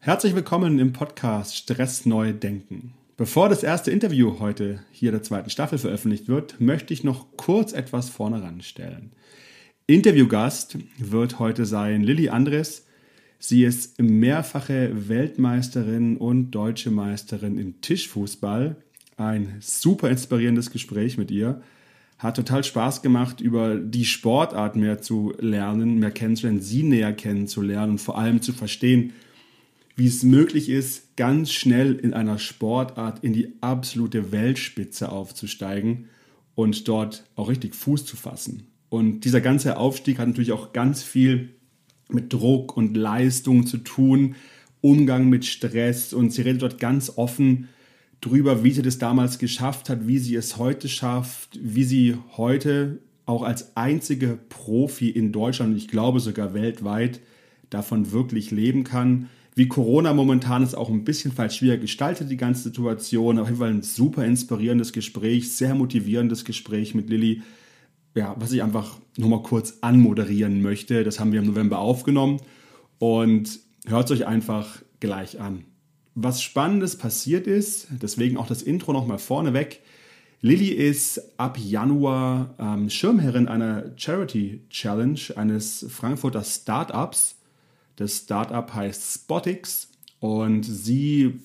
Herzlich willkommen im Podcast Stress neu denken. Bevor das erste Interview heute hier der zweiten Staffel veröffentlicht wird, möchte ich noch kurz etwas vorne ranstellen. Interviewgast wird heute sein Lilly Andres. Sie ist mehrfache Weltmeisterin und deutsche Meisterin im Tischfußball. Ein super inspirierendes Gespräch mit ihr. Hat total Spaß gemacht, über die Sportart mehr zu lernen, mehr kennenzulernen, sie näher kennenzulernen und vor allem zu verstehen, wie es möglich ist, ganz schnell in einer Sportart in die absolute Weltspitze aufzusteigen und dort auch richtig Fuß zu fassen. Und dieser ganze Aufstieg hat natürlich auch ganz viel mit Druck und Leistung zu tun, Umgang mit Stress und sie redet dort ganz offen drüber, wie sie das damals geschafft hat, wie sie es heute schafft, wie sie heute auch als einzige Profi in Deutschland und ich glaube sogar weltweit davon wirklich leben kann wie Corona momentan ist auch ein bisschen falsch schwierig gestaltet, die ganze Situation. Auf jeden Fall ein super inspirierendes Gespräch, sehr motivierendes Gespräch mit Lilly. Ja, was ich einfach nochmal kurz anmoderieren möchte. Das haben wir im November aufgenommen und hört es euch einfach gleich an. Was Spannendes passiert ist, deswegen auch das Intro nochmal vorneweg. Lilly ist ab Januar ähm, Schirmherrin einer Charity Challenge eines Frankfurter Startups das Startup heißt Spotix und sie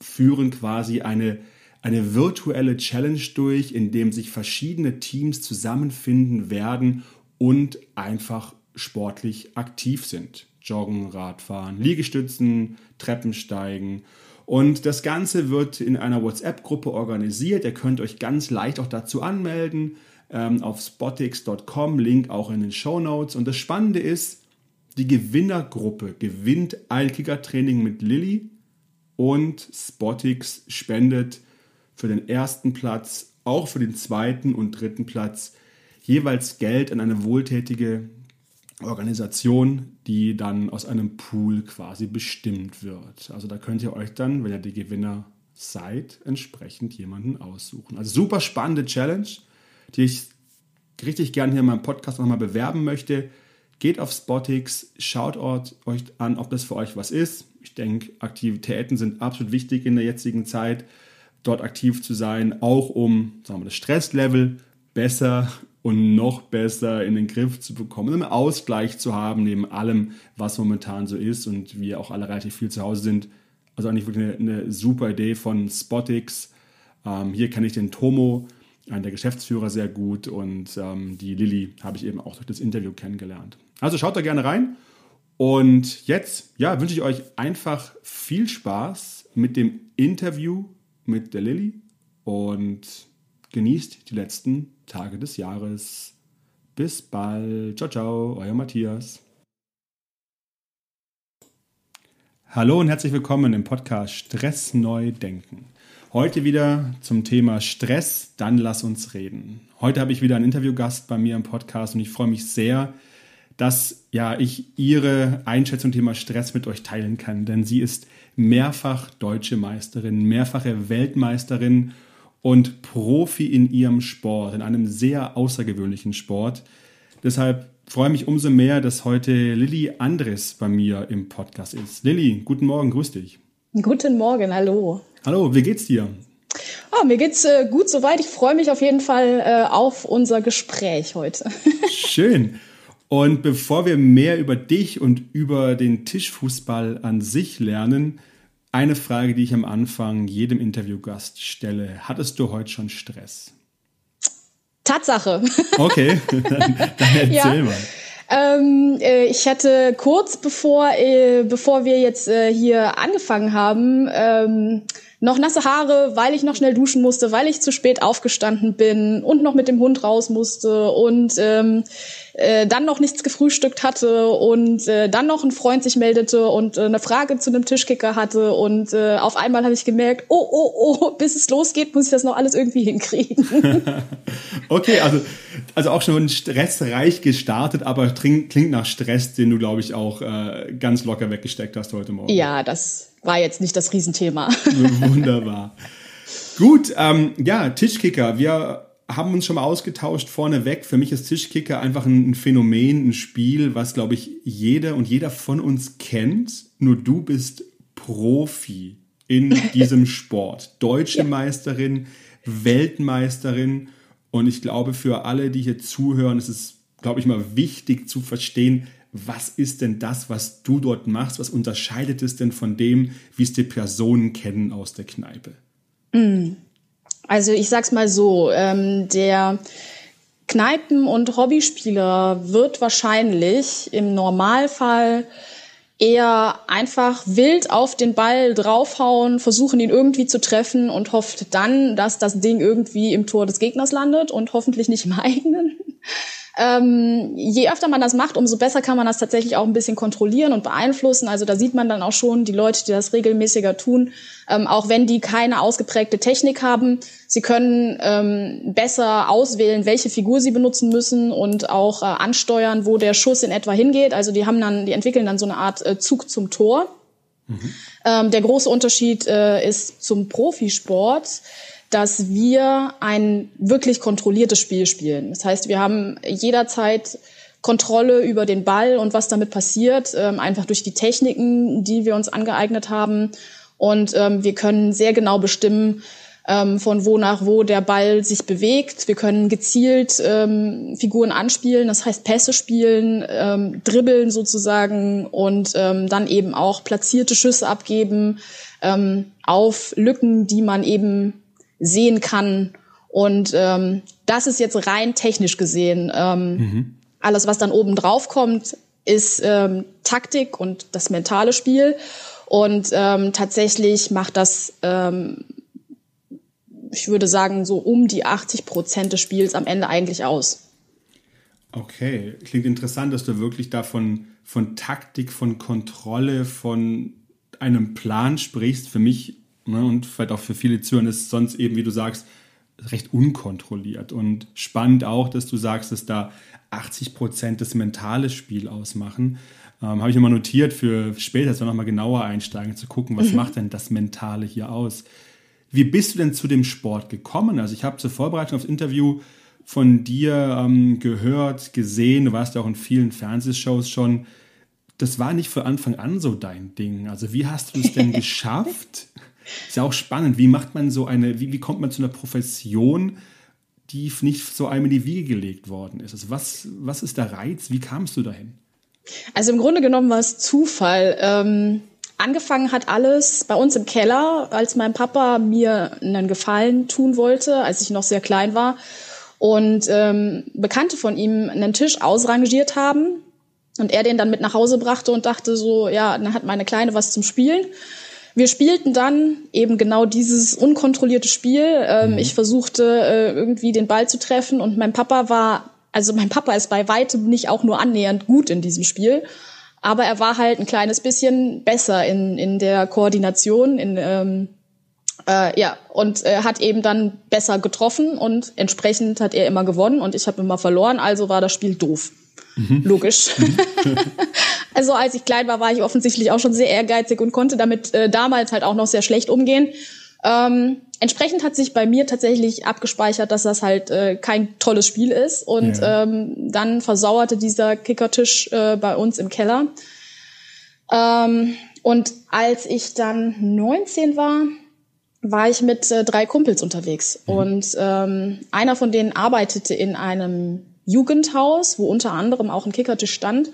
führen quasi eine, eine virtuelle Challenge durch, in dem sich verschiedene Teams zusammenfinden werden und einfach sportlich aktiv sind. Joggen, Radfahren, Liegestützen, Treppensteigen. Und das Ganze wird in einer WhatsApp-Gruppe organisiert. Ihr könnt euch ganz leicht auch dazu anmelden ähm, auf spotix.com, Link auch in den Show Notes. Und das Spannende ist, die Gewinnergruppe gewinnt ein Kickertraining mit Lilly und Spotix spendet für den ersten Platz, auch für den zweiten und dritten Platz jeweils Geld an eine wohltätige Organisation, die dann aus einem Pool quasi bestimmt wird. Also da könnt ihr euch dann, wenn ihr die Gewinner seid, entsprechend jemanden aussuchen. Also super spannende Challenge, die ich richtig gerne hier in meinem Podcast nochmal bewerben möchte. Geht auf Spotix, schaut euch an, ob das für euch was ist. Ich denke, Aktivitäten sind absolut wichtig in der jetzigen Zeit, dort aktiv zu sein, auch um sagen wir, das Stresslevel besser und noch besser in den Griff zu bekommen, einen Ausgleich zu haben neben allem, was momentan so ist und wir auch alle relativ viel zu Hause sind. Also eigentlich wirklich eine, eine super Idee von Spotix. Ähm, hier kenne ich den Tomo, der Geschäftsführer, sehr gut und ähm, die Lilly habe ich eben auch durch das Interview kennengelernt. Also schaut da gerne rein. Und jetzt, ja, wünsche ich euch einfach viel Spaß mit dem Interview mit der Lilly und genießt die letzten Tage des Jahres. Bis bald. Ciao, ciao, euer Matthias. Hallo und herzlich willkommen im Podcast Stress neu denken. Heute wieder zum Thema Stress, dann lass uns reden. Heute habe ich wieder einen Interviewgast bei mir im Podcast und ich freue mich sehr, dass ja ich ihre Einschätzung zum Thema Stress mit euch teilen kann, denn sie ist mehrfach deutsche Meisterin, mehrfache Weltmeisterin und Profi in ihrem Sport, in einem sehr außergewöhnlichen Sport. Deshalb freue ich mich umso mehr, dass heute Lilly Andres bei mir im Podcast ist. Lilly, guten Morgen, grüß dich. Guten Morgen, hallo. Hallo, wie geht's dir? Oh, mir geht's äh, gut soweit. Ich freue mich auf jeden Fall äh, auf unser Gespräch heute. Schön. Und bevor wir mehr über dich und über den Tischfußball an sich lernen, eine Frage, die ich am Anfang jedem Interviewgast stelle. Hattest du heute schon Stress? Tatsache. Okay, dann, dann erzähl ja. mal. Ähm, äh, ich hatte kurz bevor, äh, bevor wir jetzt äh, hier angefangen haben, ähm, noch nasse Haare, weil ich noch schnell duschen musste, weil ich zu spät aufgestanden bin und noch mit dem Hund raus musste. Und ähm, äh, dann noch nichts gefrühstückt hatte und äh, dann noch ein Freund sich meldete und äh, eine Frage zu einem Tischkicker hatte und äh, auf einmal habe ich gemerkt, oh, oh, oh, bis es losgeht, muss ich das noch alles irgendwie hinkriegen. okay, also, also auch schon stressreich gestartet, aber klingt nach Stress, den du, glaube ich, auch äh, ganz locker weggesteckt hast heute Morgen. Ja, das war jetzt nicht das Riesenthema. Wunderbar. Gut, ähm, ja, Tischkicker. Wir haben uns schon mal ausgetauscht vorneweg. Für mich ist Tischkicker einfach ein Phänomen, ein Spiel, was, glaube ich, jeder und jeder von uns kennt. Nur du bist Profi in diesem Sport. Deutsche ja. Meisterin, Weltmeisterin. Und ich glaube, für alle, die hier zuhören, ist es, glaube ich, mal wichtig zu verstehen, was ist denn das, was du dort machst? Was unterscheidet es denn von dem, wie es die Personen kennen aus der Kneipe? Mm. Also ich sag's mal so, ähm, der Kneipen- und Hobbyspieler wird wahrscheinlich im Normalfall eher einfach wild auf den Ball draufhauen, versuchen ihn irgendwie zu treffen und hofft dann, dass das Ding irgendwie im Tor des Gegners landet und hoffentlich nicht im eigenen. Ähm, je öfter man das macht, umso besser kann man das tatsächlich auch ein bisschen kontrollieren und beeinflussen. Also da sieht man dann auch schon die Leute, die das regelmäßiger tun, ähm, auch wenn die keine ausgeprägte Technik haben, sie können ähm, besser auswählen, welche Figur sie benutzen müssen und auch äh, ansteuern, wo der Schuss in etwa hingeht. Also die haben dann, die entwickeln dann so eine Art äh, Zug zum Tor. Mhm. Ähm, der große Unterschied äh, ist zum Profisport dass wir ein wirklich kontrolliertes Spiel spielen. Das heißt, wir haben jederzeit Kontrolle über den Ball und was damit passiert, ähm, einfach durch die Techniken, die wir uns angeeignet haben. Und ähm, wir können sehr genau bestimmen, ähm, von wo nach wo der Ball sich bewegt. Wir können gezielt ähm, Figuren anspielen, das heißt Pässe spielen, ähm, dribbeln sozusagen und ähm, dann eben auch platzierte Schüsse abgeben auf Lücken, die man eben sehen kann. Und ähm, das ist jetzt rein technisch gesehen. Ähm, mhm. Alles, was dann oben drauf kommt, ist ähm, Taktik und das mentale Spiel. Und ähm, tatsächlich macht das, ähm, ich würde sagen, so um die 80 Prozent des Spiels am Ende eigentlich aus. Okay, klingt interessant, dass du wirklich davon von Taktik, von Kontrolle, von einem Plan sprichst. Für mich Ne? Und vielleicht auch für viele Zuhörer ist es sonst eben, wie du sagst, recht unkontrolliert. Und spannend auch, dass du sagst, dass da 80 Prozent das mentale Spiel ausmachen. Ähm, Habe ich immer notiert für später, dass wir nochmal genauer einsteigen, zu gucken, was mhm. macht denn das Mentale hier aus? Wie bist du denn zu dem Sport gekommen? Also ich habe zur Vorbereitung aufs Interview von dir ähm, gehört, gesehen, du warst ja auch in vielen Fernsehshows schon. Das war nicht von Anfang an so dein Ding. Also wie hast du es denn geschafft, ist ja auch spannend. Wie macht man so eine, wie, wie kommt man zu einer Profession, die nicht so einem in die Wiege gelegt worden ist? Also was, was ist der Reiz? Wie kamst du dahin? Also im Grunde genommen war es Zufall. Ähm, angefangen hat alles bei uns im Keller, als mein Papa mir einen Gefallen tun wollte, als ich noch sehr klein war. Und ähm, Bekannte von ihm einen Tisch ausrangiert haben und er den dann mit nach Hause brachte und dachte so, ja, dann hat meine Kleine was zum Spielen. Wir spielten dann eben genau dieses unkontrollierte Spiel. Ähm, mhm. Ich versuchte äh, irgendwie den Ball zu treffen und mein Papa war, also mein Papa ist bei weitem nicht auch nur annähernd gut in diesem Spiel, aber er war halt ein kleines bisschen besser in, in der Koordination, in, ähm, äh, ja, und äh, hat eben dann besser getroffen und entsprechend hat er immer gewonnen und ich habe immer verloren, also war das Spiel doof. Mhm. Logisch. Mhm. also als ich klein war, war ich offensichtlich auch schon sehr ehrgeizig und konnte damit äh, damals halt auch noch sehr schlecht umgehen. Ähm, entsprechend hat sich bei mir tatsächlich abgespeichert, dass das halt äh, kein tolles Spiel ist. Und ja. ähm, dann versauerte dieser Kickertisch äh, bei uns im Keller. Ähm, und als ich dann 19 war, war ich mit äh, drei Kumpels unterwegs. Mhm. Und ähm, einer von denen arbeitete in einem Jugendhaus, wo unter anderem auch ein Kickertisch stand.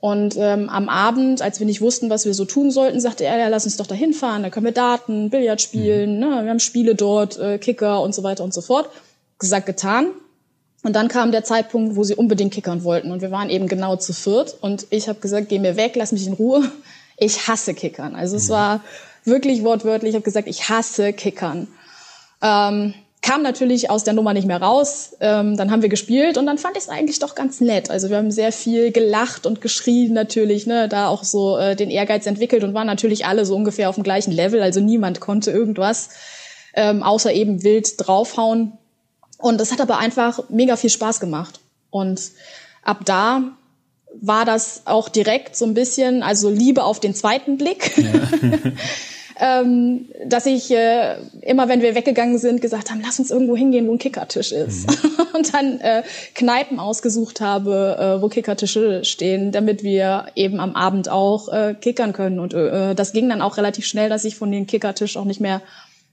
Und ähm, am Abend, als wir nicht wussten, was wir so tun sollten, sagte er, ja, lass uns doch da hinfahren, da können wir Daten, Billard spielen, mhm. ne? wir haben Spiele dort, äh, Kicker und so weiter und so fort. Gesagt, getan. Und dann kam der Zeitpunkt, wo sie unbedingt kickern wollten. Und wir waren eben genau zu viert. Und ich habe gesagt, geh mir weg, lass mich in Ruhe. Ich hasse Kickern. Also es mhm. war wirklich wortwörtlich, ich habe gesagt, ich hasse Kickern. Ähm, kam natürlich aus der Nummer nicht mehr raus. Ähm, dann haben wir gespielt und dann fand ich es eigentlich doch ganz nett. Also wir haben sehr viel gelacht und geschrien natürlich, ne, da auch so äh, den Ehrgeiz entwickelt und waren natürlich alle so ungefähr auf dem gleichen Level. Also niemand konnte irgendwas ähm, außer eben wild draufhauen. Und das hat aber einfach mega viel Spaß gemacht. Und ab da war das auch direkt so ein bisschen, also Liebe auf den zweiten Blick. Ja. ähm, dass ich äh, immer, wenn wir weggegangen sind, gesagt haben, lass uns irgendwo hingehen, wo ein Kickertisch ist. Mhm. und dann äh, Kneipen ausgesucht habe, äh, wo Kickertische stehen, damit wir eben am Abend auch äh, kickern können. Und äh, das ging dann auch relativ schnell, dass ich von den Kickertisch auch nicht mehr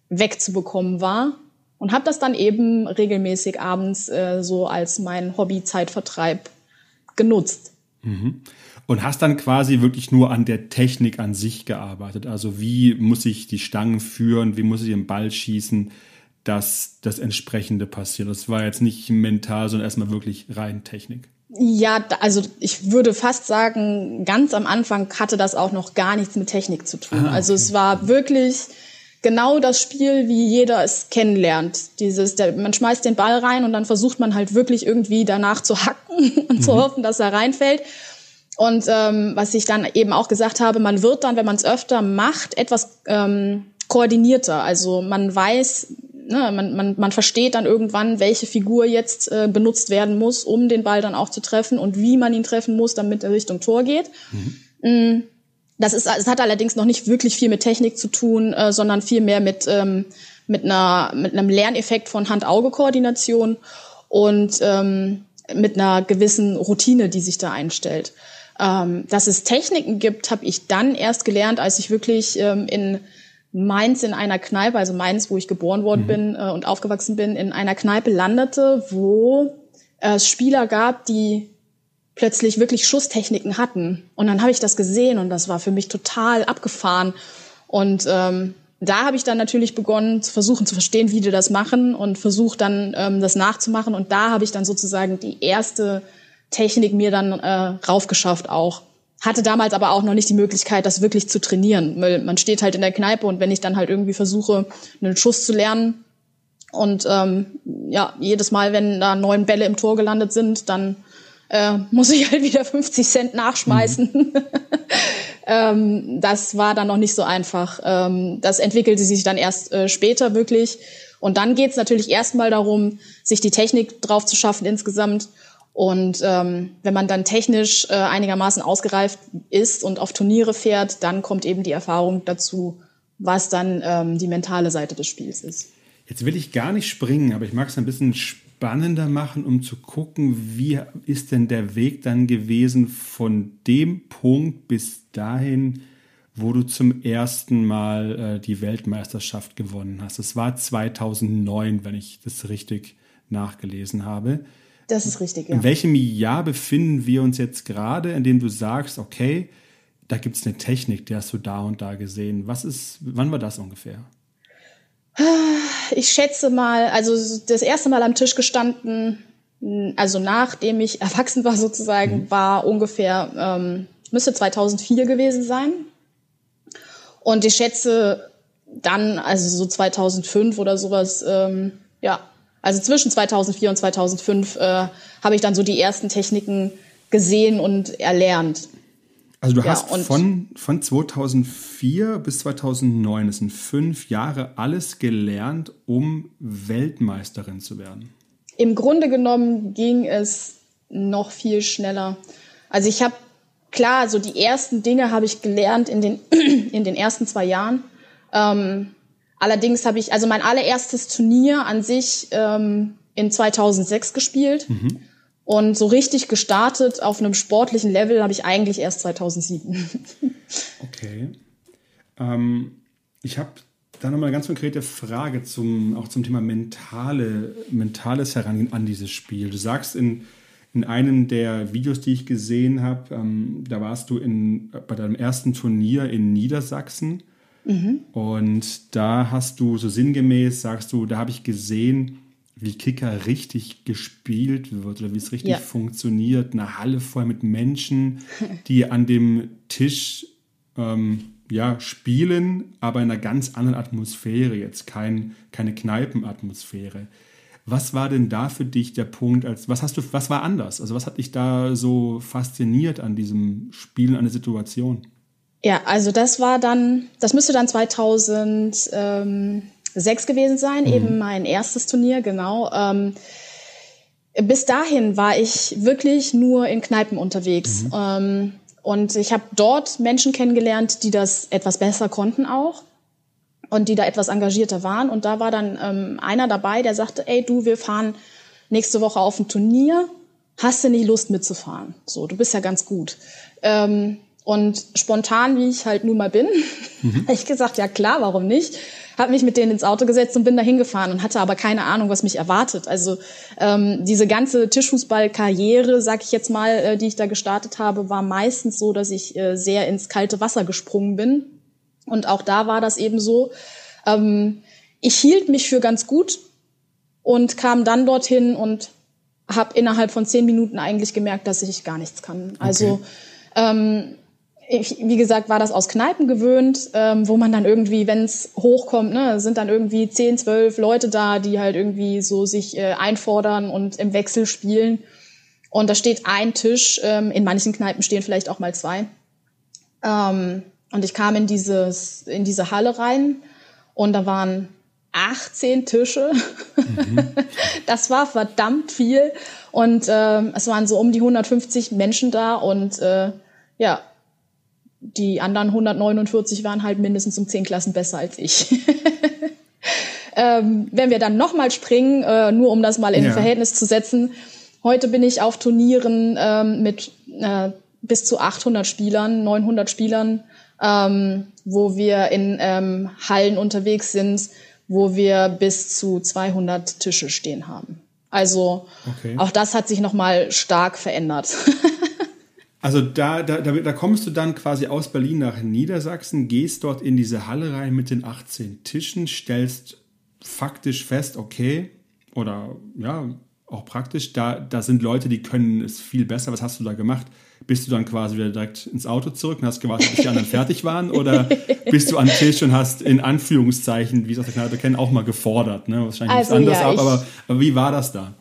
wegzubekommen war. Und habe das dann eben regelmäßig abends äh, so als mein Hobby-Zeitvertreib genutzt. Mhm. Und hast dann quasi wirklich nur an der Technik an sich gearbeitet. Also wie muss ich die Stangen führen, wie muss ich den Ball schießen, dass das entsprechende passiert. Das war jetzt nicht mental, sondern erstmal wirklich rein Technik. Ja, also ich würde fast sagen, ganz am Anfang hatte das auch noch gar nichts mit Technik zu tun. Ah, okay. Also es war wirklich genau das Spiel, wie jeder es kennenlernt. Dieses, der, man schmeißt den Ball rein und dann versucht man halt wirklich irgendwie danach zu hacken und mhm. zu hoffen, dass er reinfällt. Und ähm, was ich dann eben auch gesagt habe, man wird dann, wenn man es öfter macht, etwas ähm, koordinierter. Also man weiß, ne, man, man, man versteht dann irgendwann, welche Figur jetzt äh, benutzt werden muss, um den Ball dann auch zu treffen und wie man ihn treffen muss, damit er Richtung Tor geht. Mhm. Mm, das ist, es hat allerdings noch nicht wirklich viel mit Technik zu tun, äh, sondern viel mehr mit ähm, mit einer mit einem Lerneffekt von Hand-Auge-Koordination und ähm, mit einer gewissen Routine, die sich da einstellt. Ähm, dass es Techniken gibt, habe ich dann erst gelernt, als ich wirklich ähm, in Mainz in einer Kneipe, also Mainz, wo ich geboren worden mhm. bin äh, und aufgewachsen bin, in einer Kneipe landete, wo es Spieler gab, die plötzlich wirklich Schusstechniken hatten. Und dann habe ich das gesehen und das war für mich total abgefahren. Und ähm, da habe ich dann natürlich begonnen zu versuchen zu verstehen, wie die das machen und versucht dann ähm, das nachzumachen. Und da habe ich dann sozusagen die erste Technik mir dann äh, raufgeschafft auch. Hatte damals aber auch noch nicht die Möglichkeit, das wirklich zu trainieren. Weil man steht halt in der Kneipe und wenn ich dann halt irgendwie versuche, einen Schuss zu lernen und ähm, ja, jedes Mal, wenn da neun Bälle im Tor gelandet sind, dann äh, muss ich halt wieder 50 Cent nachschmeißen. Mhm. ähm, das war dann noch nicht so einfach. Ähm, das entwickelte sich dann erst äh, später wirklich. Und dann geht's natürlich erstmal darum, sich die Technik drauf zu schaffen insgesamt und ähm, wenn man dann technisch äh, einigermaßen ausgereift ist und auf Turniere fährt, dann kommt eben die Erfahrung dazu, was dann ähm, die mentale Seite des Spiels ist. Jetzt will ich gar nicht springen, aber ich mag es ein bisschen spannender machen, um zu gucken, wie ist denn der Weg dann gewesen von dem Punkt bis dahin, wo du zum ersten Mal äh, die Weltmeisterschaft gewonnen hast. Es war 2009, wenn ich das richtig nachgelesen habe. Das ist richtig, ja. In welchem Jahr befinden wir uns jetzt gerade, in dem du sagst, okay, da gibt es eine Technik, die hast du da und da gesehen. Was ist, wann war das ungefähr? Ich schätze mal, also das erste Mal am Tisch gestanden, also nachdem ich erwachsen war sozusagen, mhm. war ungefähr, ähm, müsste 2004 gewesen sein. Und ich schätze dann, also so 2005 oder sowas, ähm, ja, also zwischen 2004 und 2005 äh, habe ich dann so die ersten Techniken gesehen und erlernt. Also du ja, hast von, von 2004 bis 2009, das sind fünf Jahre, alles gelernt, um Weltmeisterin zu werden. Im Grunde genommen ging es noch viel schneller. Also ich habe, klar, so die ersten Dinge habe ich gelernt in den, in den ersten zwei Jahren. Ähm, Allerdings habe ich also mein allererstes Turnier an sich ähm, in 2006 gespielt. Mhm. Und so richtig gestartet auf einem sportlichen Level habe ich eigentlich erst 2007. okay. Ähm, ich habe da nochmal eine ganz konkrete Frage zum, auch zum Thema mentale, mentales Herangehen an dieses Spiel. Du sagst in, in einem der Videos, die ich gesehen habe, ähm, da warst du in, bei deinem ersten Turnier in Niedersachsen Mhm. Und da hast du so sinngemäß, sagst du, da habe ich gesehen, wie Kicker richtig gespielt wird oder wie es richtig ja. funktioniert. Eine Halle voll mit Menschen, die an dem Tisch ähm, ja, spielen, aber in einer ganz anderen Atmosphäre, jetzt kein, keine Kneipenatmosphäre. Was war denn da für dich der Punkt, als was hast du, was war anders? Also was hat dich da so fasziniert an diesem Spielen, an der Situation? Ja, also das war dann, das müsste dann 2006 gewesen sein, mhm. eben mein erstes Turnier, genau. Ähm, bis dahin war ich wirklich nur in Kneipen unterwegs. Mhm. Ähm, und ich habe dort Menschen kennengelernt, die das etwas besser konnten auch und die da etwas engagierter waren. Und da war dann ähm, einer dabei, der sagte, ey du, wir fahren nächste Woche auf ein Turnier, hast du nicht Lust mitzufahren? So, du bist ja ganz gut. Ähm, und spontan, wie ich halt nun mal bin, mhm. habe ich gesagt, ja klar, warum nicht? Habe mich mit denen ins Auto gesetzt und bin da hingefahren und hatte aber keine Ahnung, was mich erwartet. Also ähm, diese ganze Tischfußballkarriere, sag ich jetzt mal, äh, die ich da gestartet habe, war meistens so, dass ich äh, sehr ins kalte Wasser gesprungen bin. Und auch da war das eben so. Ähm, ich hielt mich für ganz gut und kam dann dorthin und habe innerhalb von zehn Minuten eigentlich gemerkt, dass ich gar nichts kann. Also okay. ähm, ich, wie gesagt, war das aus Kneipen gewöhnt, ähm, wo man dann irgendwie, wenn es hochkommt, ne, sind dann irgendwie zehn, zwölf Leute da, die halt irgendwie so sich äh, einfordern und im Wechsel spielen. Und da steht ein Tisch, ähm, in manchen Kneipen stehen vielleicht auch mal zwei. Ähm, und ich kam in, dieses, in diese Halle rein und da waren 18 Tische. Mhm. Das war verdammt viel. Und äh, es waren so um die 150 Menschen da und äh, ja, die anderen 149 waren halt mindestens um zehn Klassen besser als ich. ähm, wenn wir dann nochmal springen, äh, nur um das mal in ja. Verhältnis zu setzen, heute bin ich auf Turnieren ähm, mit äh, bis zu 800 Spielern, 900 Spielern, ähm, wo wir in ähm, Hallen unterwegs sind, wo wir bis zu 200 Tische stehen haben. Also okay. auch das hat sich nochmal stark verändert. Also da, da, da, da kommst du dann quasi aus Berlin nach Niedersachsen, gehst dort in diese Halle rein mit den 18 Tischen, stellst faktisch fest, okay, oder ja, auch praktisch, da, da sind Leute, die können es viel besser. Was hast du da gemacht? Bist du dann quasi wieder direkt ins Auto zurück und hast gewartet, bis die anderen fertig waren? Oder bist du am Tisch und hast in Anführungszeichen, wie es aus der Kneipe kennen, auch mal gefordert? Ne? Wahrscheinlich also, nichts anderes ja, ab, aber, aber wie war das da?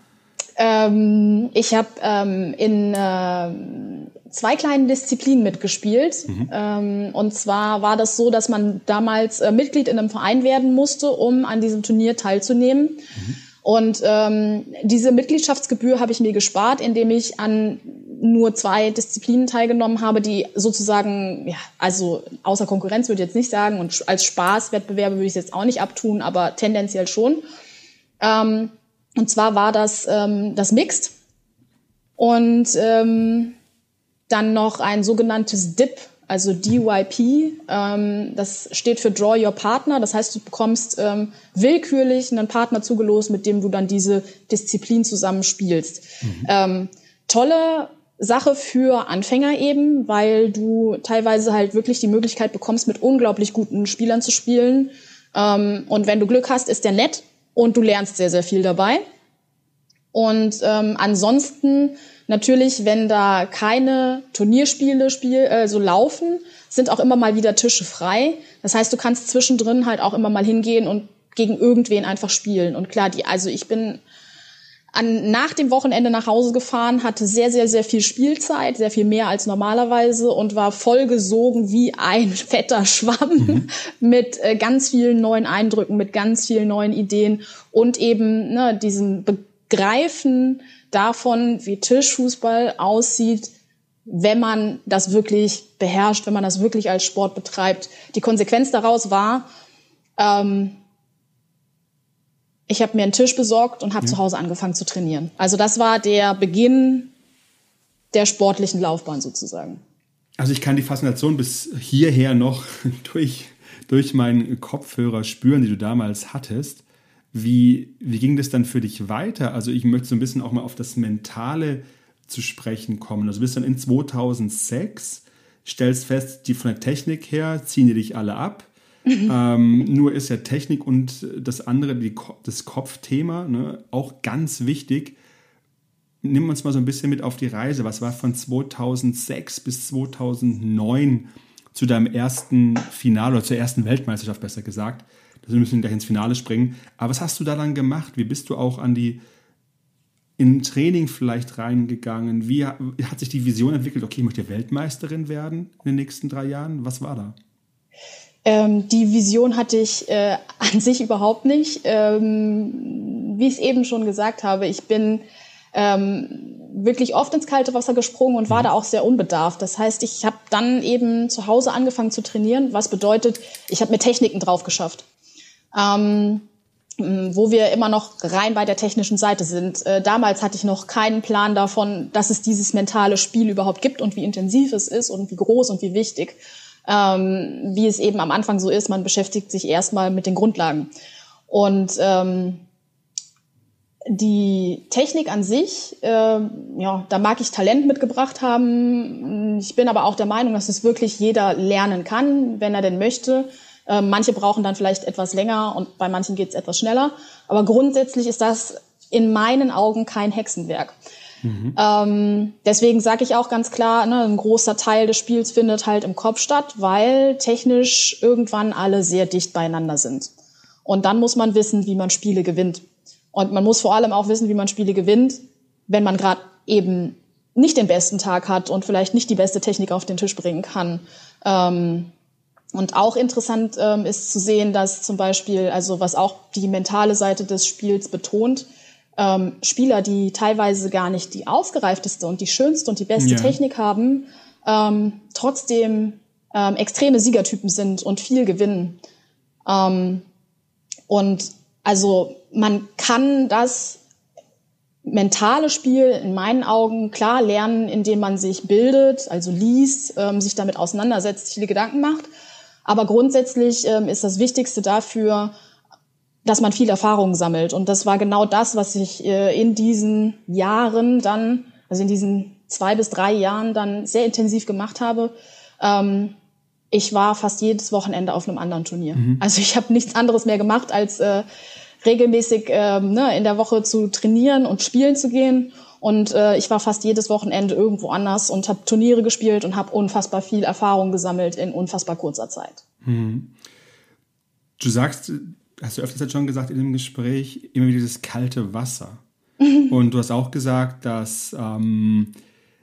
Ähm, ich habe ähm, in äh, zwei kleinen Disziplinen mitgespielt. Mhm. Ähm, und zwar war das so, dass man damals äh, Mitglied in einem Verein werden musste, um an diesem Turnier teilzunehmen. Mhm. Und ähm, diese Mitgliedschaftsgebühr habe ich mir gespart, indem ich an nur zwei Disziplinen teilgenommen habe, die sozusagen, ja, also außer Konkurrenz würde ich jetzt nicht sagen und als Spaßwettbewerbe würde ich es jetzt auch nicht abtun, aber tendenziell schon. Ähm, und zwar war das ähm, das Mixed und ähm, dann noch ein sogenanntes DIP, also DYP. Ähm, das steht für Draw Your Partner. Das heißt, du bekommst ähm, willkürlich einen Partner zugelost, mit dem du dann diese Disziplin zusammen spielst. Mhm. Ähm, tolle Sache für Anfänger eben, weil du teilweise halt wirklich die Möglichkeit bekommst, mit unglaublich guten Spielern zu spielen. Ähm, und wenn du Glück hast, ist der nett und du lernst sehr, sehr viel dabei. Und ähm, ansonsten Natürlich, wenn da keine Turnierspiele spiel, äh, so laufen, sind auch immer mal wieder Tische frei. Das heißt, du kannst zwischendrin halt auch immer mal hingehen und gegen irgendwen einfach spielen. Und klar, die, also ich bin an, nach dem Wochenende nach Hause gefahren, hatte sehr, sehr, sehr viel Spielzeit, sehr viel mehr als normalerweise und war vollgesogen wie ein fetter Schwamm mhm. mit äh, ganz vielen neuen Eindrücken, mit ganz vielen neuen Ideen und eben ne, diesem Begreifen davon, wie Tischfußball aussieht, wenn man das wirklich beherrscht, wenn man das wirklich als Sport betreibt. Die Konsequenz daraus war, ähm, ich habe mir einen Tisch besorgt und habe ja. zu Hause angefangen zu trainieren. Also das war der Beginn der sportlichen Laufbahn sozusagen. Also ich kann die Faszination bis hierher noch durch, durch meinen Kopfhörer spüren, die du damals hattest. Wie, wie ging das dann für dich weiter? Also ich möchte so ein bisschen auch mal auf das Mentale zu sprechen kommen. Also bist dann in 2006, stellst fest, die von der Technik her ziehen die dich alle ab. Ähm, nur ist ja Technik und das andere, die, das Kopfthema, ne, auch ganz wichtig. Nimm uns mal so ein bisschen mit auf die Reise. Was war von 2006 bis 2009 zu deinem ersten Finale oder zur ersten Weltmeisterschaft besser gesagt? Wir müssen gleich ins Finale springen. Aber was hast du da dann gemacht? Wie bist du auch an die in Training vielleicht reingegangen? Wie hat sich die Vision entwickelt? Okay, ich möchte Weltmeisterin werden in den nächsten drei Jahren. Was war da? Ähm, die Vision hatte ich äh, an sich überhaupt nicht. Ähm, wie ich es eben schon gesagt habe, ich bin ähm, wirklich oft ins kalte Wasser gesprungen und war mhm. da auch sehr unbedarft. Das heißt, ich habe dann eben zu Hause angefangen zu trainieren, was bedeutet, ich habe mir Techniken drauf geschafft. Ähm, wo wir immer noch rein bei der technischen Seite sind. Äh, damals hatte ich noch keinen Plan davon, dass es dieses mentale Spiel überhaupt gibt und wie intensiv es ist und wie groß und wie wichtig. Ähm, wie es eben am Anfang so ist, man beschäftigt sich erstmal mit den Grundlagen. Und ähm, die Technik an sich, äh, ja, da mag ich Talent mitgebracht haben. Ich bin aber auch der Meinung, dass es wirklich jeder lernen kann, wenn er denn möchte. Äh, manche brauchen dann vielleicht etwas länger und bei manchen geht es etwas schneller. Aber grundsätzlich ist das in meinen Augen kein Hexenwerk. Mhm. Ähm, deswegen sage ich auch ganz klar, ne, ein großer Teil des Spiels findet halt im Kopf statt, weil technisch irgendwann alle sehr dicht beieinander sind. Und dann muss man wissen, wie man Spiele gewinnt. Und man muss vor allem auch wissen, wie man Spiele gewinnt, wenn man gerade eben nicht den besten Tag hat und vielleicht nicht die beste Technik auf den Tisch bringen kann. Ähm, und auch interessant ähm, ist zu sehen, dass zum Beispiel, also was auch die mentale Seite des Spiels betont, ähm, Spieler, die teilweise gar nicht die ausgereifteste und die schönste und die beste ja. Technik haben, ähm, trotzdem ähm, extreme Siegertypen sind und viel gewinnen. Ähm, und also man kann das mentale Spiel in meinen Augen klar lernen, indem man sich bildet, also liest, ähm, sich damit auseinandersetzt, viele Gedanken macht. Aber grundsätzlich ähm, ist das Wichtigste dafür, dass man viel Erfahrung sammelt. Und das war genau das, was ich äh, in diesen Jahren dann, also in diesen zwei bis drei Jahren dann sehr intensiv gemacht habe. Ähm, ich war fast jedes Wochenende auf einem anderen Turnier. Mhm. Also ich habe nichts anderes mehr gemacht, als äh, regelmäßig ähm, ne, in der Woche zu trainieren und spielen zu gehen. Und äh, ich war fast jedes Wochenende irgendwo anders und habe Turniere gespielt und habe unfassbar viel Erfahrung gesammelt in unfassbar kurzer Zeit. Mhm. Du sagst, hast du öfters jetzt schon gesagt in dem Gespräch, immer wieder dieses kalte Wasser. und du hast auch gesagt, dass ähm,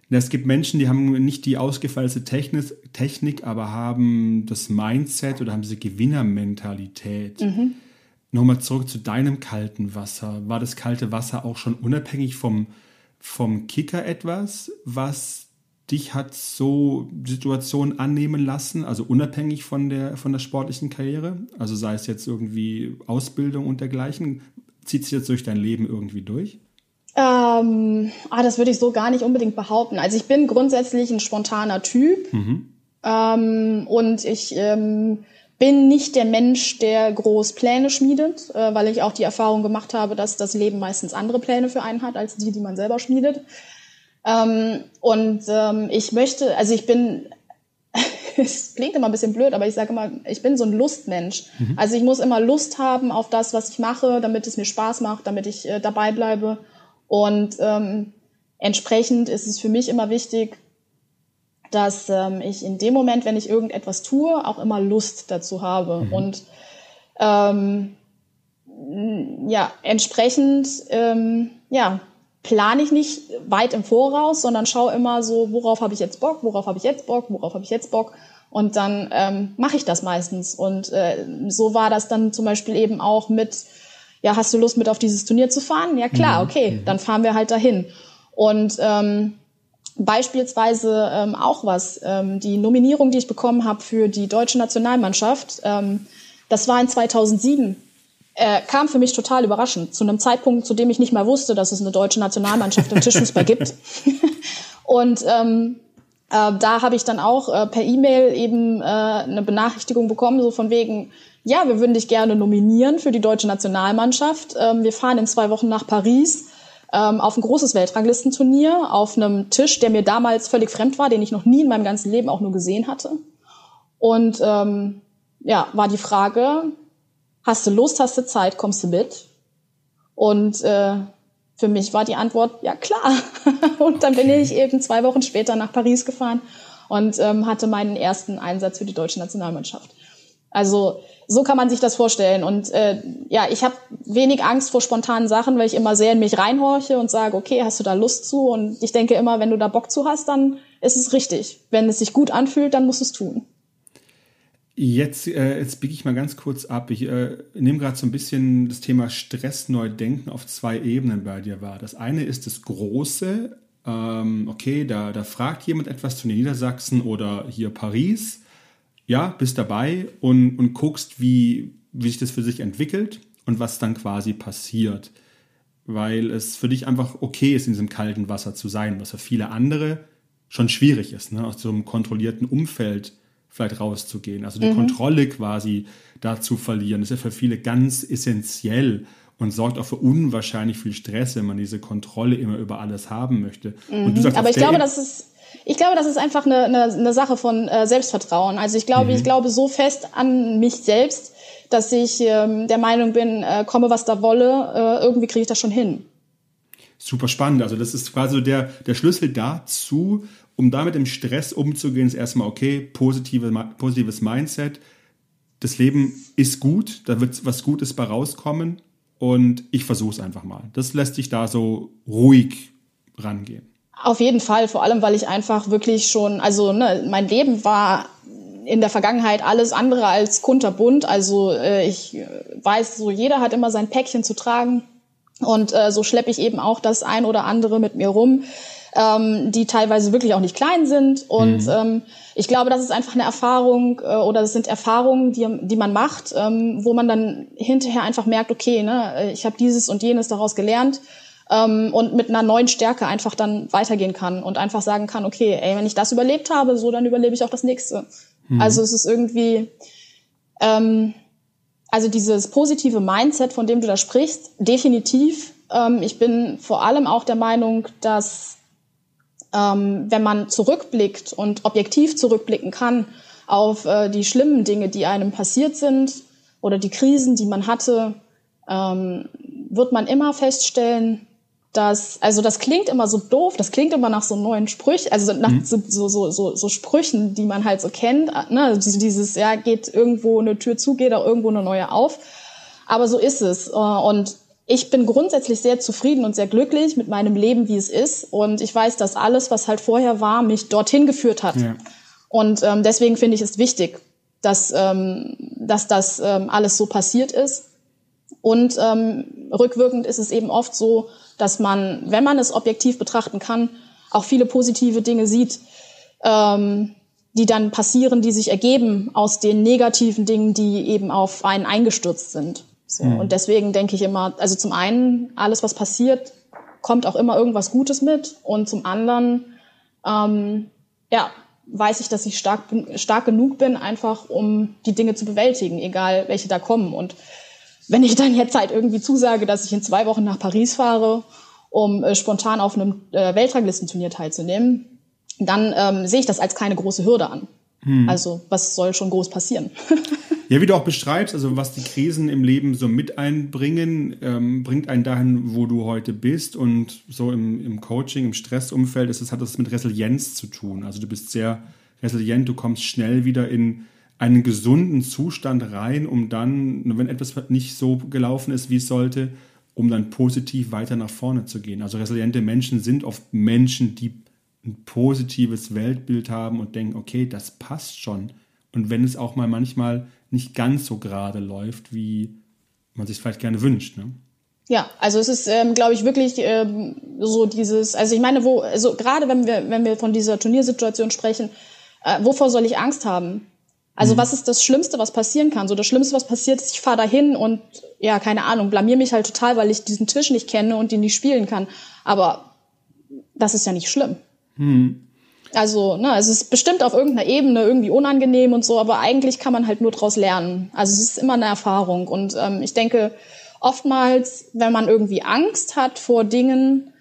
es gibt Menschen, die haben nicht die ausgefeilte Technik, Technik, aber haben das Mindset oder haben diese Gewinnermentalität. Mhm. Nochmal zurück zu deinem kalten Wasser. War das kalte Wasser auch schon unabhängig vom, vom Kicker etwas, was dich hat so Situationen annehmen lassen, also unabhängig von der, von der sportlichen Karriere? Also sei es jetzt irgendwie Ausbildung und dergleichen, zieht sich jetzt durch dein Leben irgendwie durch? Ähm, ah, das würde ich so gar nicht unbedingt behaupten. Also ich bin grundsätzlich ein spontaner Typ mhm. ähm, und ich ähm, bin nicht der Mensch, der groß Pläne schmiedet, äh, weil ich auch die Erfahrung gemacht habe, dass das Leben meistens andere Pläne für einen hat als die, die man selber schmiedet. Ähm, und ähm, ich möchte, also ich bin es klingt immer ein bisschen blöd, aber ich sage immer, ich bin so ein Lustmensch. Mhm. Also ich muss immer Lust haben auf das, was ich mache, damit es mir Spaß macht, damit ich äh, dabei bleibe. Und ähm, entsprechend ist es für mich immer wichtig, dass ähm, ich in dem Moment, wenn ich irgendetwas tue, auch immer Lust dazu habe. Mhm. Und ähm, ja, entsprechend ähm, ja, plane ich nicht weit im Voraus, sondern schaue immer so, worauf habe ich jetzt Bock, worauf habe ich jetzt Bock, worauf habe ich jetzt Bock. Und dann ähm, mache ich das meistens. Und äh, so war das dann zum Beispiel eben auch mit ja, hast du Lust mit auf dieses Turnier zu fahren? Ja klar, mhm. okay, dann fahren wir halt dahin. Und ähm, beispielsweise ähm, auch was, ähm, die Nominierung, die ich bekommen habe für die deutsche Nationalmannschaft, ähm, das war in 2007 äh, kam für mich total überraschend, zu einem Zeitpunkt, zu dem ich nicht mal wusste, dass es eine deutsche Nationalmannschaft im Tischfußball gibt. und ähm, äh, da habe ich dann auch äh, per E-Mail eben äh, eine Benachrichtigung bekommen, so von wegen, ja, wir würden dich gerne nominieren für die deutsche Nationalmannschaft. Ähm, wir fahren in zwei Wochen nach Paris ähm, auf ein großes Weltranglistenturnier auf einem Tisch, der mir damals völlig fremd war, den ich noch nie in meinem ganzen Leben auch nur gesehen hatte. Und ähm, ja, war die Frage, hast du Lust, hast du Zeit, kommst du mit? Und äh, für mich war die Antwort, ja klar. und dann bin ich eben zwei Wochen später nach Paris gefahren und ähm, hatte meinen ersten Einsatz für die deutsche Nationalmannschaft. Also so kann man sich das vorstellen. Und äh, ja, ich habe wenig Angst vor spontanen Sachen, weil ich immer sehr in mich reinhorche und sage, okay, hast du da Lust zu? Und ich denke immer, wenn du da Bock zu hast, dann ist es richtig. Wenn es sich gut anfühlt, dann musst du es tun. Jetzt, äh, jetzt biege ich mal ganz kurz ab. Ich äh, nehme gerade so ein bisschen das Thema Stress neu denken auf zwei Ebenen bei dir wahr. Das eine ist das Große. Ähm, okay, da, da fragt jemand etwas zu Niedersachsen oder hier Paris ja, bist dabei und, und guckst, wie, wie sich das für sich entwickelt. und was dann quasi passiert. Weil es für dich einfach okay ist, in diesem kalten Wasser zu sein, was für viele andere schon schwierig ist, ne? aus so einem kontrollierten Umfeld vielleicht rauszugehen. Also die mhm. Kontrolle quasi da zu verlieren, ist ja für viele ganz essentiell und sorgt auch für unwahrscheinlich viel Stress, wenn man diese Kontrolle immer über alles haben möchte. Mhm. Sagst, Aber ich glaube, das ist ich glaube, das ist einfach eine, eine, eine Sache von äh, Selbstvertrauen. Also ich glaube, mhm. ich glaube so fest an mich selbst, dass ich ähm, der Meinung bin, äh, komme was da wolle, äh, irgendwie kriege ich das schon hin. Super spannend. Also das ist quasi der, der Schlüssel dazu, um damit im Stress umzugehen, ist erstmal okay, positive, positives Mindset. Das Leben ist gut, da wird was Gutes bei rauskommen und ich versuche es einfach mal. Das lässt sich da so ruhig rangehen. Auf jeden Fall, vor allem, weil ich einfach wirklich schon, also ne, mein Leben war in der Vergangenheit alles andere als kunterbunt. Also äh, ich weiß, so jeder hat immer sein Päckchen zu tragen und äh, so schleppe ich eben auch das ein oder andere mit mir rum, ähm, die teilweise wirklich auch nicht klein sind. Und mhm. ähm, ich glaube, das ist einfach eine Erfahrung äh, oder das sind Erfahrungen, die, die man macht, ähm, wo man dann hinterher einfach merkt, okay, ne, ich habe dieses und jenes daraus gelernt ähm, und mit einer neuen Stärke einfach dann weitergehen kann und einfach sagen kann, okay, ey, wenn ich das überlebt habe, so dann überlebe ich auch das nächste. Mhm. Also es ist irgendwie, ähm, also dieses positive Mindset, von dem du da sprichst, definitiv. Ähm, ich bin vor allem auch der Meinung, dass ähm, wenn man zurückblickt und objektiv zurückblicken kann auf äh, die schlimmen Dinge, die einem passiert sind oder die Krisen, die man hatte, ähm, wird man immer feststellen, dass, also das klingt immer so doof, das klingt immer nach so neuen Sprüchen, also nach mhm. so, so, so, so Sprüchen, die man halt so kennt, ne? Also dieses, ja, geht irgendwo eine Tür zu, geht auch irgendwo eine neue auf. Aber so ist es. Äh, und ich bin grundsätzlich sehr zufrieden und sehr glücklich mit meinem Leben, wie es ist. Und ich weiß, dass alles, was halt vorher war, mich dorthin geführt hat. Ja. Und ähm, deswegen finde ich es wichtig, dass, ähm, dass das ähm, alles so passiert ist. Und ähm, rückwirkend ist es eben oft so, dass man, wenn man es objektiv betrachten kann, auch viele positive Dinge sieht, ähm, die dann passieren, die sich ergeben aus den negativen Dingen, die eben auf einen eingestürzt sind. So, mhm. Und deswegen denke ich immer, also zum einen, alles, was passiert, kommt auch immer irgendwas Gutes mit. Und zum anderen, ähm, ja, weiß ich, dass ich stark, stark genug bin, einfach um die Dinge zu bewältigen, egal welche da kommen. Und wenn ich dann jetzt halt irgendwie zusage, dass ich in zwei Wochen nach Paris fahre, um äh, spontan auf einem äh, Weltranglistenturnier teilzunehmen, dann ähm, sehe ich das als keine große Hürde an. Hm. Also was soll schon groß passieren? ja, wie du auch beschreibst, also was die Krisen im Leben so mit einbringen, ähm, bringt einen dahin, wo du heute bist und so im, im Coaching, im Stressumfeld ist es, hat das mit Resilienz zu tun. Also du bist sehr resilient, du kommst schnell wieder in einen gesunden Zustand rein, um dann, wenn etwas nicht so gelaufen ist, wie es sollte, um dann positiv weiter nach vorne zu gehen. Also resiliente Menschen sind oft Menschen, die ein positives Weltbild haben und denken, okay, das passt schon. Und wenn es auch mal manchmal nicht ganz so gerade läuft, wie man sich vielleicht gerne wünscht. Ne? Ja, also es ist, ähm, glaube ich, wirklich ähm, so dieses, also ich meine, wo, also gerade wenn wir, wenn wir von dieser Turniersituation sprechen, äh, wovor soll ich Angst haben? Also mhm. was ist das Schlimmste, was passieren kann? So das Schlimmste, was passiert, ist, ich fahre dahin und ja, keine Ahnung, blamier mich halt total, weil ich diesen Tisch nicht kenne und den nicht spielen kann. Aber das ist ja nicht schlimm. Mhm. Also, ne, es ist bestimmt auf irgendeiner Ebene irgendwie unangenehm und so, aber eigentlich kann man halt nur draus lernen. Also es ist immer eine Erfahrung. Und ähm, ich denke, oftmals, wenn man irgendwie Angst hat vor Dingen,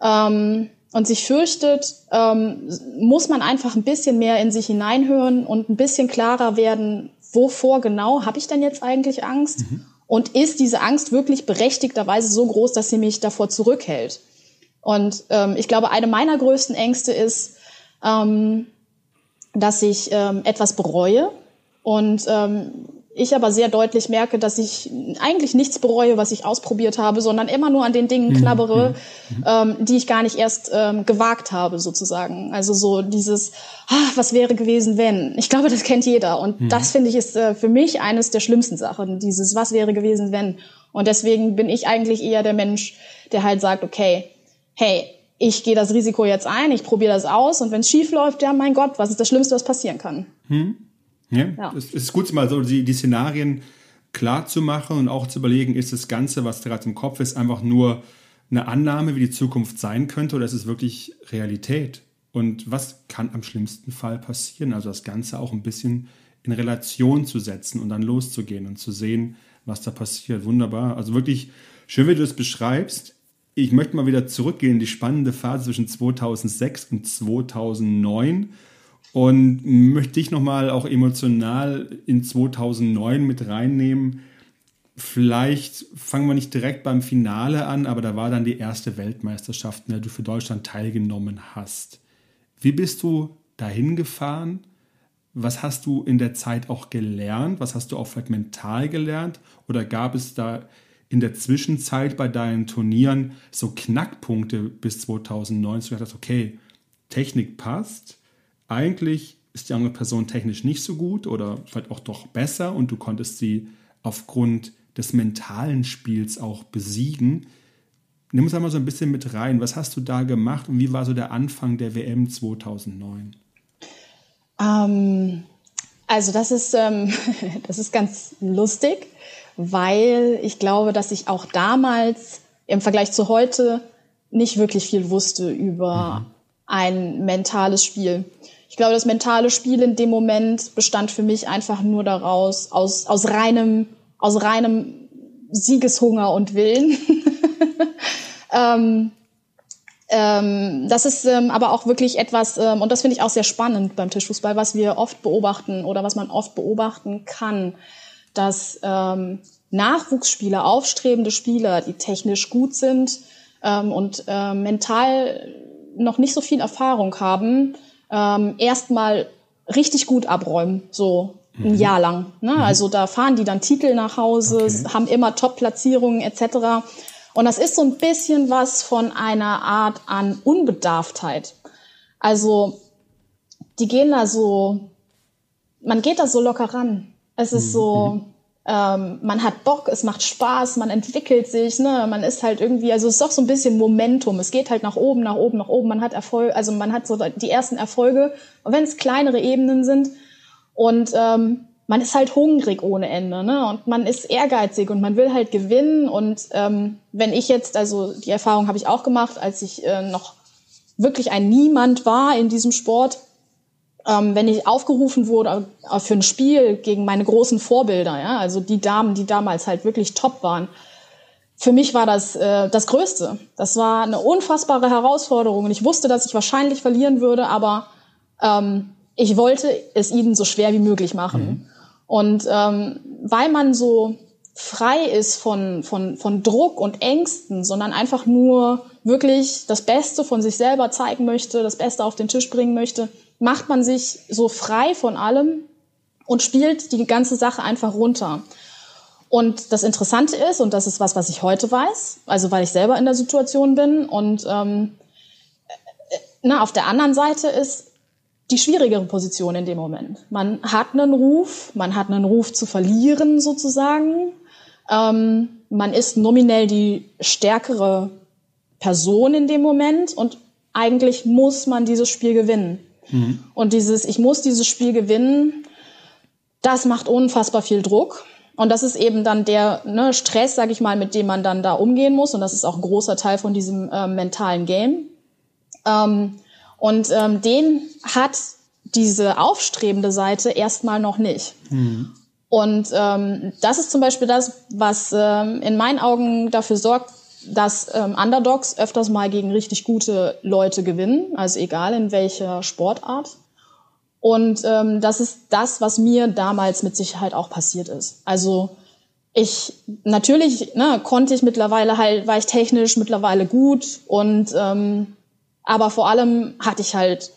ähm, und sich fürchtet, ähm, muss man einfach ein bisschen mehr in sich hineinhören und ein bisschen klarer werden, wovor genau habe ich denn jetzt eigentlich Angst? Mhm. Und ist diese Angst wirklich berechtigterweise so groß, dass sie mich davor zurückhält? Und ähm, ich glaube, eine meiner größten Ängste ist, ähm, dass ich ähm, etwas bereue und ähm, ich aber sehr deutlich merke, dass ich eigentlich nichts bereue, was ich ausprobiert habe, sondern immer nur an den Dingen mhm. knabbere, mhm. ähm, die ich gar nicht erst ähm, gewagt habe, sozusagen. Also so dieses, ah, was wäre gewesen, wenn? Ich glaube, das kennt jeder. Und mhm. das finde ich ist äh, für mich eines der schlimmsten Sachen, dieses, was wäre gewesen, wenn? Und deswegen bin ich eigentlich eher der Mensch, der halt sagt, okay, hey, ich gehe das Risiko jetzt ein, ich probiere das aus und wenn es schief läuft, ja, mein Gott, was ist das Schlimmste, was passieren kann? Mhm. Ja, ja. Es ist gut, mal so die, die Szenarien klar zu machen und auch zu überlegen, ist das Ganze, was gerade im Kopf ist, einfach nur eine Annahme, wie die Zukunft sein könnte, oder ist es wirklich Realität? Und was kann am schlimmsten Fall passieren? Also das Ganze auch ein bisschen in Relation zu setzen und dann loszugehen und zu sehen, was da passiert. Wunderbar. Also wirklich schön, wie du das beschreibst. Ich möchte mal wieder zurückgehen in die spannende Phase zwischen 2006 und 2009 und möchte dich nochmal auch emotional in 2009 mit reinnehmen. Vielleicht fangen wir nicht direkt beim Finale an, aber da war dann die erste Weltmeisterschaft, in der du für Deutschland teilgenommen hast. Wie bist du dahin gefahren? Was hast du in der Zeit auch gelernt? Was hast du auch vielleicht mental gelernt? Oder gab es da in der Zwischenzeit bei deinen Turnieren so Knackpunkte bis 2009, dass du gedacht hast, okay, Technik passt, eigentlich ist die andere Person technisch nicht so gut oder vielleicht auch doch besser und du konntest sie aufgrund des mentalen Spiels auch besiegen. Nimm uns einmal so ein bisschen mit rein. Was hast du da gemacht und wie war so der Anfang der WM 2009? Ähm, also das ist, ähm, das ist ganz lustig, weil ich glaube, dass ich auch damals im Vergleich zu heute nicht wirklich viel wusste über mhm. ein mentales Spiel. Ich glaube, das mentale Spiel in dem Moment bestand für mich einfach nur daraus, aus, aus reinem, aus reinem Siegeshunger und Willen. ähm, ähm, das ist ähm, aber auch wirklich etwas, ähm, und das finde ich auch sehr spannend beim Tischfußball, was wir oft beobachten oder was man oft beobachten kann, dass ähm, Nachwuchsspieler, aufstrebende Spieler, die technisch gut sind ähm, und äh, mental noch nicht so viel Erfahrung haben, ähm, erstmal richtig gut abräumen, so ein mhm. Jahr lang. Ne? Mhm. Also da fahren die dann Titel nach Hause, okay. haben immer Top-Platzierungen etc. Und das ist so ein bisschen was von einer Art an Unbedarftheit. Also die gehen da so, man geht da so locker ran. Es ist mhm. so, ähm, man hat Bock, es macht Spaß, man entwickelt sich, ne, man ist halt irgendwie, also es ist doch so ein bisschen Momentum. Es geht halt nach oben, nach oben, nach oben. Man hat Erfolg, also man hat so die ersten Erfolge, und wenn es kleinere Ebenen sind und ähm, man ist halt hungrig ohne Ende, ne, und man ist ehrgeizig und man will halt gewinnen. Und ähm, wenn ich jetzt, also die Erfahrung habe ich auch gemacht, als ich äh, noch wirklich ein Niemand war in diesem Sport, ähm, wenn ich aufgerufen wurde äh, für ein Spiel gegen meine großen Vorbilder, ja, also die Damen, die damals halt wirklich top waren, für mich war das äh, das Größte. Das war eine unfassbare Herausforderung und ich wusste, dass ich wahrscheinlich verlieren würde, aber ähm, ich wollte es ihnen so schwer wie möglich machen. Mhm. Und ähm, weil man so frei ist von, von, von Druck und Ängsten, sondern einfach nur wirklich das Beste von sich selber zeigen möchte, das Beste auf den Tisch bringen möchte, macht man sich so frei von allem und spielt die ganze Sache einfach runter. Und das Interessante ist, und das ist was, was ich heute weiß, also weil ich selber in der Situation bin, und ähm, äh, na, auf der anderen Seite ist die schwierigere Position in dem Moment. Man hat einen Ruf, man hat einen Ruf zu verlieren sozusagen. Ähm, man ist nominell die stärkere Person in dem Moment und eigentlich muss man dieses Spiel gewinnen. Mhm. Und dieses, ich muss dieses Spiel gewinnen, das macht unfassbar viel Druck. Und das ist eben dann der ne, Stress, sag ich mal, mit dem man dann da umgehen muss. Und das ist auch ein großer Teil von diesem äh, mentalen Game. Ähm, und ähm, den hat diese aufstrebende Seite erstmal noch nicht. Mhm. Und ähm, das ist zum Beispiel das, was ähm, in meinen Augen dafür sorgt, dass ähm, Underdogs öfters mal gegen richtig gute Leute gewinnen, also egal in welcher Sportart. Und ähm, das ist das, was mir damals mit Sicherheit auch passiert ist. Also ich natürlich ne, konnte ich mittlerweile halt, war ich technisch mittlerweile gut und ähm, aber vor allem hatte ich halt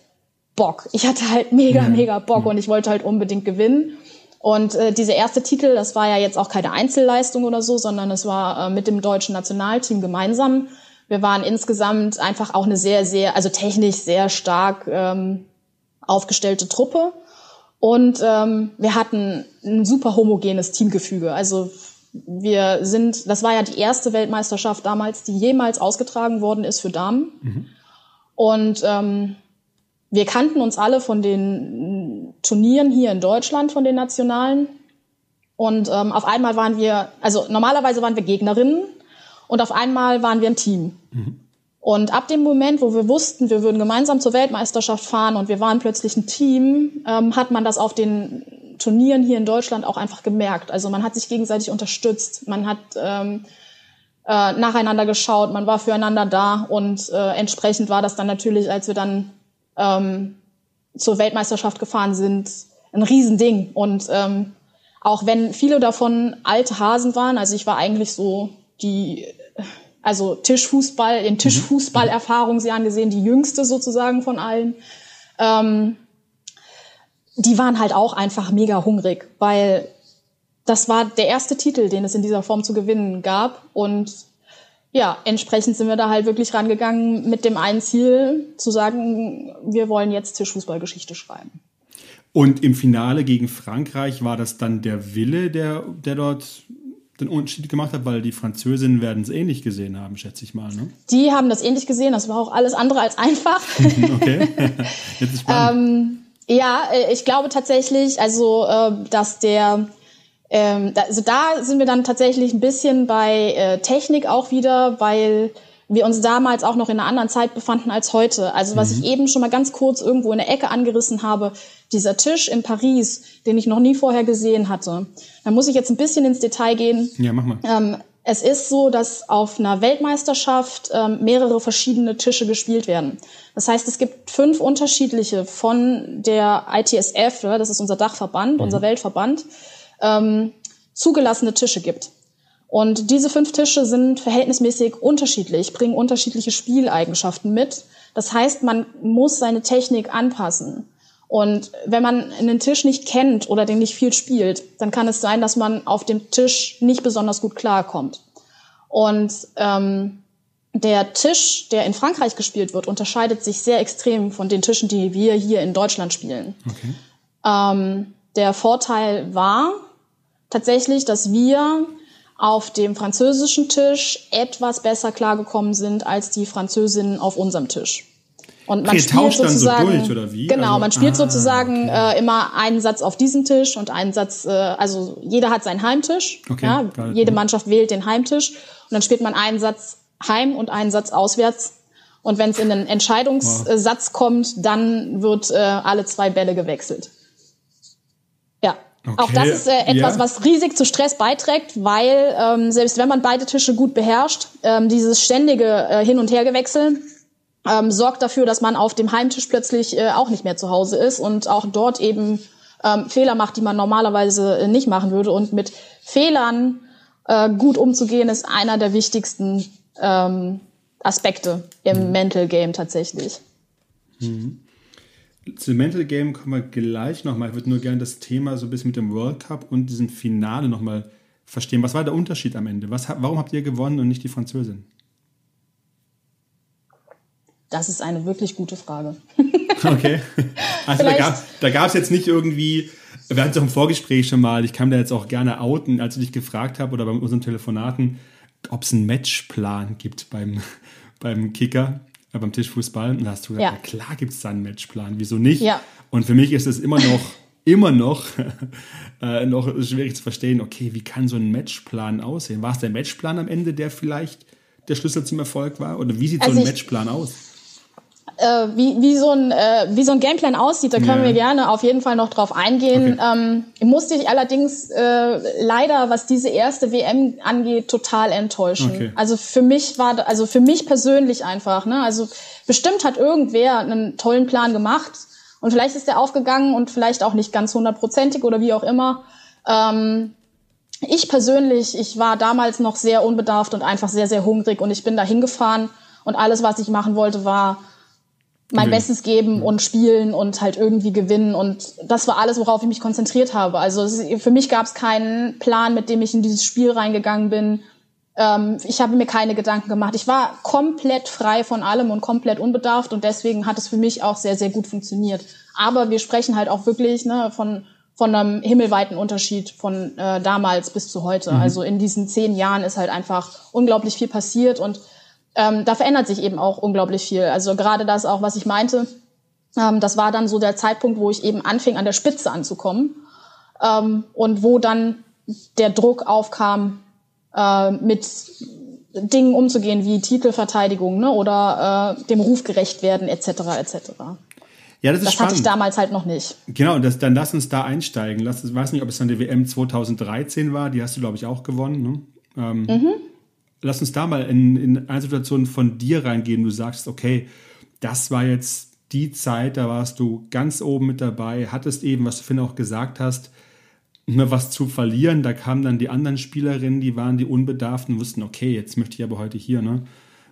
Bock. Ich hatte halt mega, mega Bock und ich wollte halt unbedingt gewinnen. Und äh, diese erste Titel, das war ja jetzt auch keine Einzelleistung oder so, sondern es war äh, mit dem deutschen Nationalteam gemeinsam. Wir waren insgesamt einfach auch eine sehr, sehr, also technisch sehr stark ähm, aufgestellte Truppe. Und ähm, wir hatten ein super homogenes Teamgefüge. Also wir sind, das war ja die erste Weltmeisterschaft damals, die jemals ausgetragen worden ist für Damen. Mhm. Und ähm, wir kannten uns alle von den Turnieren hier in Deutschland, von den nationalen. Und ähm, auf einmal waren wir, also normalerweise waren wir Gegnerinnen und auf einmal waren wir ein Team. Mhm. Und ab dem Moment, wo wir wussten, wir würden gemeinsam zur Weltmeisterschaft fahren und wir waren plötzlich ein Team, ähm, hat man das auf den Turnieren hier in Deutschland auch einfach gemerkt. Also man hat sich gegenseitig unterstützt, man hat ähm, äh, nacheinander geschaut, man war füreinander da und äh, entsprechend war das dann natürlich, als wir dann ähm, zur Weltmeisterschaft gefahren sind, ein Riesending. Und ähm, auch wenn viele davon alte Hasen waren, also ich war eigentlich so die, also Tischfußball, in Tischfußball-Erfahrungsjahren gesehen, die jüngste sozusagen von allen. Ähm, die waren halt auch einfach mega hungrig, weil das war der erste Titel, den es in dieser Form zu gewinnen gab. Und ja, entsprechend sind wir da halt wirklich rangegangen mit dem einen Ziel, zu sagen, wir wollen jetzt Tischfußballgeschichte schreiben. Und im Finale gegen Frankreich war das dann der Wille, der, der dort den Unterschied gemacht hat, weil die Französinnen werden es ähnlich gesehen haben, schätze ich mal. Ne? Die haben das ähnlich gesehen, das war auch alles andere als einfach. okay, jetzt ist spannend. ähm, ja, äh, ich glaube tatsächlich, also äh, dass der ähm, also da sind wir dann tatsächlich ein bisschen bei äh, Technik auch wieder, weil wir uns damals auch noch in einer anderen Zeit befanden als heute. Also was mhm. ich eben schon mal ganz kurz irgendwo in der Ecke angerissen habe, dieser Tisch in Paris, den ich noch nie vorher gesehen hatte. Da muss ich jetzt ein bisschen ins Detail gehen. Ja, mach mal. Ähm, es ist so, dass auf einer Weltmeisterschaft ähm, mehrere verschiedene Tische gespielt werden. Das heißt, es gibt fünf unterschiedliche von der ITSF, das ist unser Dachverband, mhm. unser Weltverband, ähm, zugelassene Tische gibt. Und diese fünf Tische sind verhältnismäßig unterschiedlich, bringen unterschiedliche Spieleigenschaften mit. Das heißt, man muss seine Technik anpassen. Und wenn man einen Tisch nicht kennt oder den nicht viel spielt, dann kann es sein, dass man auf dem Tisch nicht besonders gut klarkommt. Und ähm, der Tisch, der in Frankreich gespielt wird, unterscheidet sich sehr extrem von den Tischen, die wir hier in Deutschland spielen. Okay. Ähm, der Vorteil war tatsächlich, dass wir auf dem französischen Tisch etwas besser klargekommen sind als die Französinnen auf unserem Tisch. Und man okay, spielt sozusagen, so durch, oder wie? Genau, also, man spielt ah, sozusagen okay. äh, immer einen Satz auf diesem Tisch und einen Satz, äh, also jeder hat seinen Heimtisch. Okay, ja, jede Mannschaft wählt den Heimtisch und dann spielt man einen Satz heim und einen Satz auswärts. Und wenn es in den Entscheidungssatz wow. kommt, dann wird äh, alle zwei Bälle gewechselt. Okay. auch das ist äh, etwas, ja. was riesig zu Stress beiträgt, weil ähm, selbst wenn man beide Tische gut beherrscht, ähm, dieses ständige äh, Hin- und Hergewechseln ähm, sorgt dafür, dass man auf dem Heimtisch plötzlich äh, auch nicht mehr zu Hause ist und auch dort eben ähm, Fehler macht, die man normalerweise äh, nicht machen würde. Und mit Fehlern äh, gut umzugehen, ist einer der wichtigsten ähm, Aspekte im mhm. Mental Game tatsächlich. Mhm. Zu Mental Game kommen wir gleich nochmal. Ich würde nur gerne das Thema so ein bisschen mit dem World Cup und diesem Finale nochmal verstehen. Was war der Unterschied am Ende? Was, warum habt ihr gewonnen und nicht die Französin? Das ist eine wirklich gute Frage. okay. Also da gab es jetzt nicht irgendwie, wir hatten es auch im Vorgespräch schon mal, ich kann da jetzt auch gerne outen, als ich dich gefragt habe oder bei unseren Telefonaten, ob es einen Matchplan gibt beim, beim Kicker, äh, beim Tischfußball. Und da hast du gesagt, ja. ja klar gibt es da einen Matchplan, wieso nicht? Ja. Und für mich ist es immer noch, immer noch, äh, noch schwierig zu verstehen, okay, wie kann so ein Matchplan aussehen? War es der Matchplan am Ende, der vielleicht der Schlüssel zum Erfolg war? Oder wie sieht also so ein Matchplan aus? Äh, wie, wie, so ein, äh, wie so ein Gameplan aussieht, da können ja. wir gerne auf jeden Fall noch drauf eingehen. Okay. Ähm, musste ich allerdings äh, leider, was diese erste WM angeht, total enttäuschen. Okay. Also für mich war, also für mich persönlich einfach, ne? Also bestimmt hat irgendwer einen tollen Plan gemacht und vielleicht ist der aufgegangen und vielleicht auch nicht ganz hundertprozentig oder wie auch immer. Ähm, ich persönlich, ich war damals noch sehr unbedarft und einfach sehr, sehr hungrig und ich bin da hingefahren und alles, was ich machen wollte, war mein Bestes geben und spielen und halt irgendwie gewinnen. Und das war alles, worauf ich mich konzentriert habe. Also für mich gab es keinen Plan, mit dem ich in dieses Spiel reingegangen bin. Ähm, ich habe mir keine Gedanken gemacht. Ich war komplett frei von allem und komplett unbedarft und deswegen hat es für mich auch sehr, sehr gut funktioniert. Aber wir sprechen halt auch wirklich ne, von von einem himmelweiten Unterschied von äh, damals bis zu heute. Mhm. Also in diesen zehn Jahren ist halt einfach unglaublich viel passiert und ähm, da verändert sich eben auch unglaublich viel. Also gerade das auch, was ich meinte, ähm, das war dann so der Zeitpunkt, wo ich eben anfing, an der Spitze anzukommen ähm, und wo dann der Druck aufkam, äh, mit Dingen umzugehen wie Titelverteidigung ne, oder äh, dem Ruf gerecht werden etc. etc. Ja, das ist das spannend. hatte ich damals halt noch nicht. Genau, das, dann lass uns da einsteigen. Lass, ich weiß nicht, ob es dann die WM 2013 war, die hast du, glaube ich, auch gewonnen. Ne? Ähm, mhm. Lass uns da mal in, in eine Situation von dir reingehen. Du sagst, okay, das war jetzt die Zeit, da warst du ganz oben mit dabei, hattest eben, was du vorhin auch gesagt hast, nur was zu verlieren. Da kamen dann die anderen Spielerinnen, die waren die Unbedarften, wussten, okay, jetzt möchte ich aber heute hier, ne?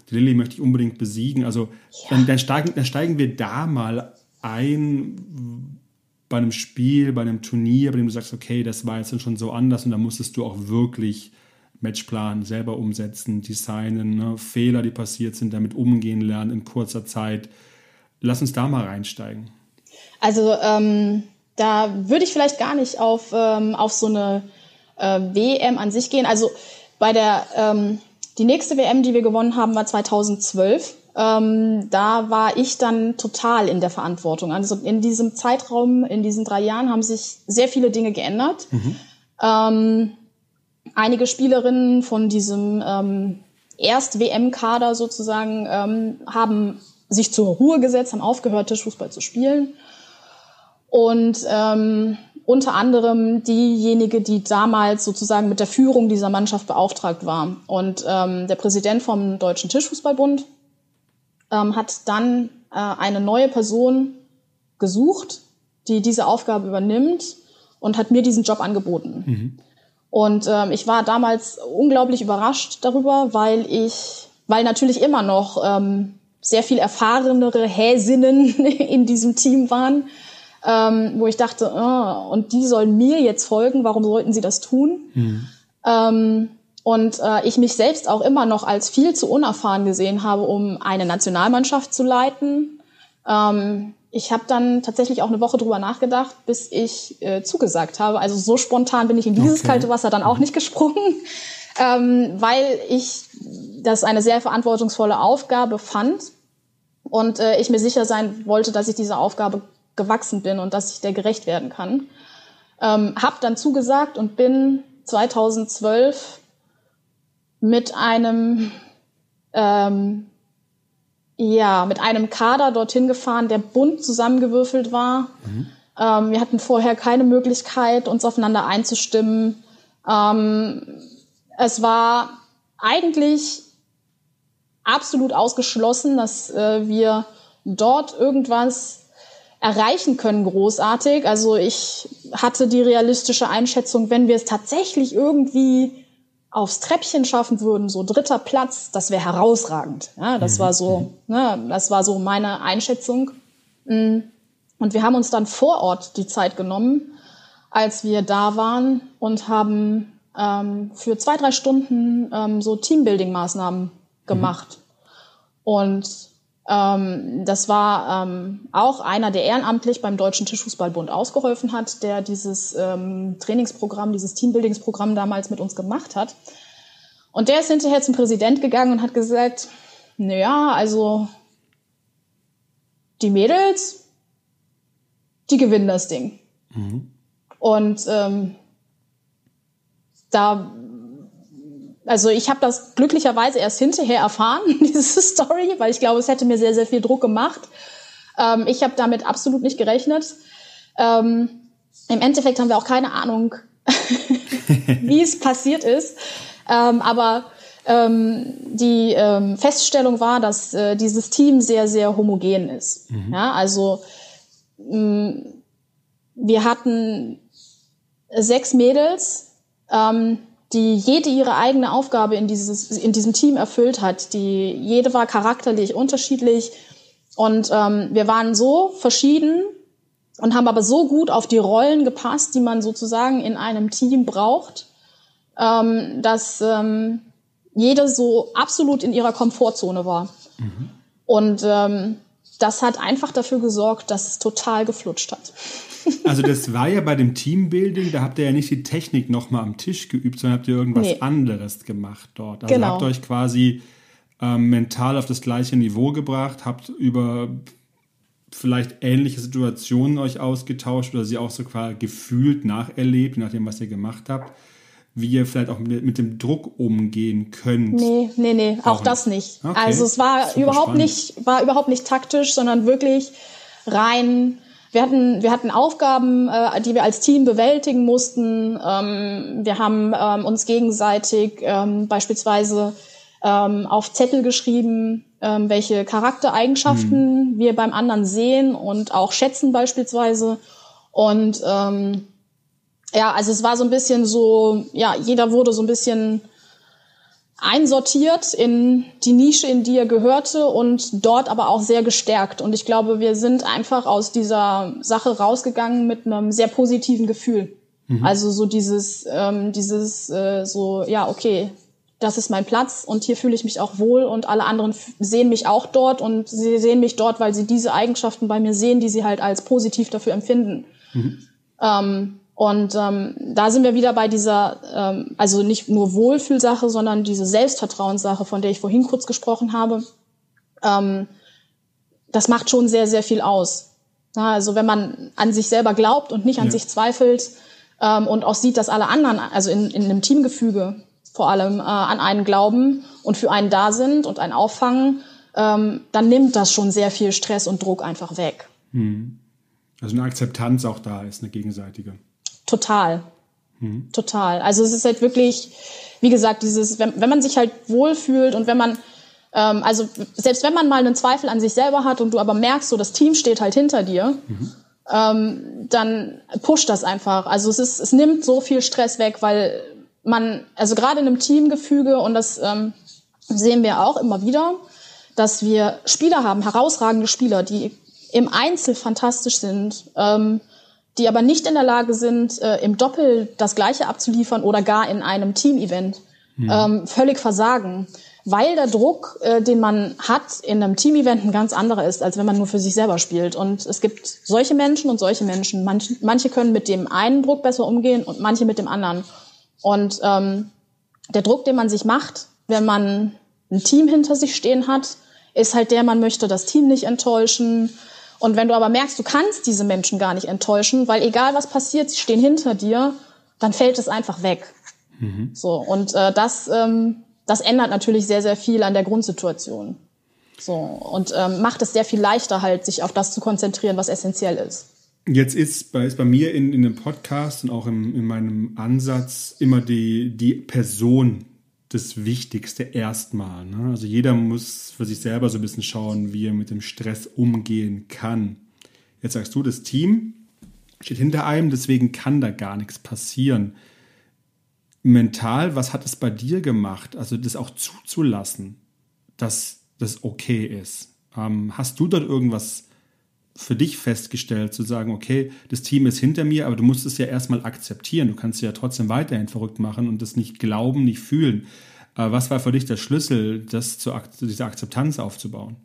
Die Lilly möchte ich unbedingt besiegen. Also ja. dann, dann, steigen, dann steigen wir da mal ein bei einem Spiel, bei einem Turnier, bei dem du sagst, okay, das war jetzt schon so anders und da musstest du auch wirklich Matchplan selber umsetzen, designen, ne? Fehler, die passiert sind, damit umgehen lernen in kurzer Zeit. Lass uns da mal reinsteigen. Also ähm, da würde ich vielleicht gar nicht auf, ähm, auf so eine äh, WM an sich gehen. Also bei der ähm, die nächste WM, die wir gewonnen haben, war 2012 ähm, da war ich dann total in der Verantwortung. Also in diesem Zeitraum, in diesen drei Jahren haben sich sehr viele Dinge geändert. Mhm. Ähm, einige Spielerinnen von diesem ähm, Erst-WM-Kader sozusagen ähm, haben sich zur Ruhe gesetzt, haben aufgehört, Tischfußball zu spielen. Und ähm, unter anderem diejenige, die damals sozusagen mit der Führung dieser Mannschaft beauftragt war. Und ähm, der Präsident vom Deutschen Tischfußballbund, ähm, hat dann äh, eine neue Person gesucht, die diese Aufgabe übernimmt und hat mir diesen Job angeboten. Mhm. Und ähm, ich war damals unglaublich überrascht darüber, weil ich, weil natürlich immer noch ähm, sehr viel erfahrenere Häsinnen in diesem Team waren, ähm, wo ich dachte, oh, und die sollen mir jetzt folgen, warum sollten sie das tun? Mhm. Ähm, und äh, ich mich selbst auch immer noch als viel zu unerfahren gesehen habe, um eine Nationalmannschaft zu leiten. Ähm, ich habe dann tatsächlich auch eine Woche drüber nachgedacht, bis ich äh, zugesagt habe. Also so spontan bin ich in dieses okay. kalte Wasser dann auch nicht gesprungen, ähm, weil ich das eine sehr verantwortungsvolle Aufgabe fand und äh, ich mir sicher sein wollte, dass ich dieser Aufgabe gewachsen bin und dass ich der gerecht werden kann. Ähm, hab dann zugesagt und bin 2012 mit einem ähm, ja mit einem Kader dorthin gefahren, der bunt zusammengewürfelt war. Mhm. Ähm, wir hatten vorher keine Möglichkeit, uns aufeinander einzustimmen. Ähm, es war eigentlich absolut ausgeschlossen, dass äh, wir dort irgendwas erreichen können, großartig. Also ich hatte die realistische Einschätzung, wenn wir es tatsächlich irgendwie aufs Treppchen schaffen würden, so dritter Platz, das wäre herausragend. Ja, das mhm. war so, ne, das war so meine Einschätzung. Mm. Und wir haben uns dann vor Ort die Zeit genommen, als wir da waren und haben ähm, für zwei, drei Stunden ähm, so Teambuilding-Maßnahmen gemacht. Mhm. Und ähm, das war ähm, auch einer, der ehrenamtlich beim Deutschen Tischfußballbund ausgeholfen hat, der dieses ähm, Trainingsprogramm, dieses Teambuildingsprogramm damals mit uns gemacht hat. Und der ist hinterher zum Präsident gegangen und hat gesagt, naja, also die Mädels, die gewinnen das Ding. Mhm. Und ähm, da also ich habe das glücklicherweise erst hinterher erfahren, diese Story, weil ich glaube, es hätte mir sehr, sehr viel Druck gemacht. Ähm, ich habe damit absolut nicht gerechnet. Ähm, Im Endeffekt haben wir auch keine Ahnung, wie es passiert ist. Ähm, aber ähm, die ähm, Feststellung war, dass äh, dieses Team sehr, sehr homogen ist. Mhm. Ja, also mh, wir hatten sechs Mädels, ähm, die jede ihre eigene Aufgabe in, dieses, in diesem Team erfüllt hat. Die, jede war charakterlich unterschiedlich. Und ähm, wir waren so verschieden und haben aber so gut auf die Rollen gepasst, die man sozusagen in einem Team braucht, ähm, dass ähm, jede so absolut in ihrer Komfortzone war. Mhm. Und ähm, das hat einfach dafür gesorgt, dass es total geflutscht hat. Also das war ja bei dem Teambuilding, da habt ihr ja nicht die Technik nochmal am Tisch geübt, sondern habt ihr irgendwas nee. anderes gemacht dort. Also genau. habt euch quasi ähm, mental auf das gleiche Niveau gebracht, habt über vielleicht ähnliche Situationen euch ausgetauscht oder sie auch so quasi gefühlt nacherlebt, nachdem was ihr gemacht habt. wie ihr vielleicht auch mit, mit dem Druck umgehen könnt. Nee, nee, nee, auch, auch das nicht. Okay. Also es war Super überhaupt spannend. nicht, war überhaupt nicht taktisch, sondern wirklich rein wir hatten, wir hatten Aufgaben, äh, die wir als Team bewältigen mussten. Ähm, wir haben ähm, uns gegenseitig ähm, beispielsweise ähm, auf Zettel geschrieben, ähm, welche Charaktereigenschaften mhm. wir beim anderen sehen und auch schätzen beispielsweise. Und ähm, ja, also es war so ein bisschen so, ja, jeder wurde so ein bisschen einsortiert in die Nische, in die er gehörte und dort aber auch sehr gestärkt. Und ich glaube, wir sind einfach aus dieser Sache rausgegangen mit einem sehr positiven Gefühl. Mhm. Also so dieses, ähm, dieses, äh, so, ja, okay, das ist mein Platz und hier fühle ich mich auch wohl und alle anderen sehen mich auch dort und sie sehen mich dort, weil sie diese Eigenschaften bei mir sehen, die sie halt als positiv dafür empfinden. Mhm. Ähm, und ähm, da sind wir wieder bei dieser, ähm, also nicht nur Wohlfühlsache, sondern diese Selbstvertrauenssache, von der ich vorhin kurz gesprochen habe. Ähm, das macht schon sehr, sehr viel aus. Ja, also wenn man an sich selber glaubt und nicht an ja. sich zweifelt ähm, und auch sieht, dass alle anderen, also in, in einem Teamgefüge vor allem äh, an einen glauben und für einen da sind und einen auffangen, ähm, dann nimmt das schon sehr viel Stress und Druck einfach weg. Hm. Also eine Akzeptanz auch da ist, eine gegenseitige. Total. Mhm. Total. Also es ist halt wirklich, wie gesagt, dieses, wenn, wenn man sich halt wohlfühlt und wenn man, ähm, also selbst wenn man mal einen Zweifel an sich selber hat und du aber merkst, so das Team steht halt hinter dir, mhm. ähm, dann pusht das einfach. Also es ist, es nimmt so viel Stress weg, weil man, also gerade in einem Teamgefüge und das ähm, sehen wir auch immer wieder, dass wir Spieler haben, herausragende Spieler, die im Einzel fantastisch sind. Ähm, die aber nicht in der Lage sind, äh, im Doppel das Gleiche abzuliefern oder gar in einem Team-Event, mhm. ähm, völlig versagen. Weil der Druck, äh, den man hat in einem Team-Event ein ganz anderer ist, als wenn man nur für sich selber spielt. Und es gibt solche Menschen und solche Menschen. Manche, manche können mit dem einen Druck besser umgehen und manche mit dem anderen. Und ähm, der Druck, den man sich macht, wenn man ein Team hinter sich stehen hat, ist halt der, man möchte das Team nicht enttäuschen, und wenn du aber merkst, du kannst diese Menschen gar nicht enttäuschen, weil egal was passiert, sie stehen hinter dir, dann fällt es einfach weg. Mhm. So und äh, das ähm, das ändert natürlich sehr sehr viel an der Grundsituation. So und ähm, macht es sehr viel leichter halt, sich auf das zu konzentrieren, was essentiell ist. Jetzt ist bei, ist bei mir in, in dem Podcast und auch im, in meinem Ansatz immer die, die Person das Wichtigste erstmal. Ne? Also jeder muss für sich selber so ein bisschen schauen, wie er mit dem Stress umgehen kann. Jetzt sagst du, das Team steht hinter einem, deswegen kann da gar nichts passieren. Mental, was hat es bei dir gemacht? Also das auch zuzulassen, dass das okay ist. Ähm, hast du dort irgendwas für dich festgestellt, zu sagen, okay, das Team ist hinter mir, aber du musst es ja erstmal akzeptieren. Du kannst ja trotzdem weiterhin verrückt machen und das nicht glauben, nicht fühlen. Aber was war für dich der Schlüssel, das zu, diese Akzeptanz aufzubauen?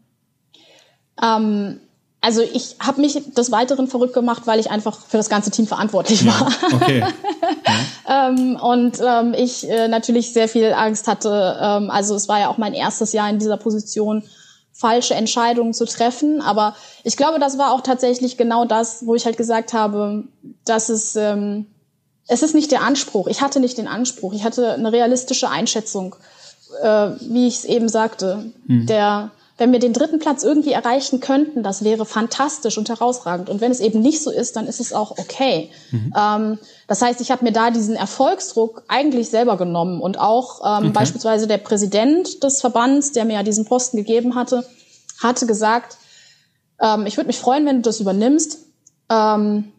Ähm, also ich habe mich des Weiteren verrückt gemacht, weil ich einfach für das ganze Team verantwortlich war. Ja, okay. Ja. ähm, und ähm, ich äh, natürlich sehr viel Angst hatte. Ähm, also es war ja auch mein erstes Jahr in dieser Position falsche Entscheidungen zu treffen. Aber ich glaube, das war auch tatsächlich genau das, wo ich halt gesagt habe, dass es, ähm, es ist nicht der Anspruch. Ich hatte nicht den Anspruch. Ich hatte eine realistische Einschätzung, äh, wie ich es eben sagte. Mhm. Der wenn wir den dritten Platz irgendwie erreichen könnten, das wäre fantastisch und herausragend. Und wenn es eben nicht so ist, dann ist es auch okay. Mhm. Ähm, das heißt, ich habe mir da diesen Erfolgsdruck eigentlich selber genommen und auch ähm, okay. beispielsweise der Präsident des Verbands, der mir ja diesen Posten gegeben hatte, hatte gesagt, ähm, ich würde mich freuen, wenn du das übernimmst. Ähm,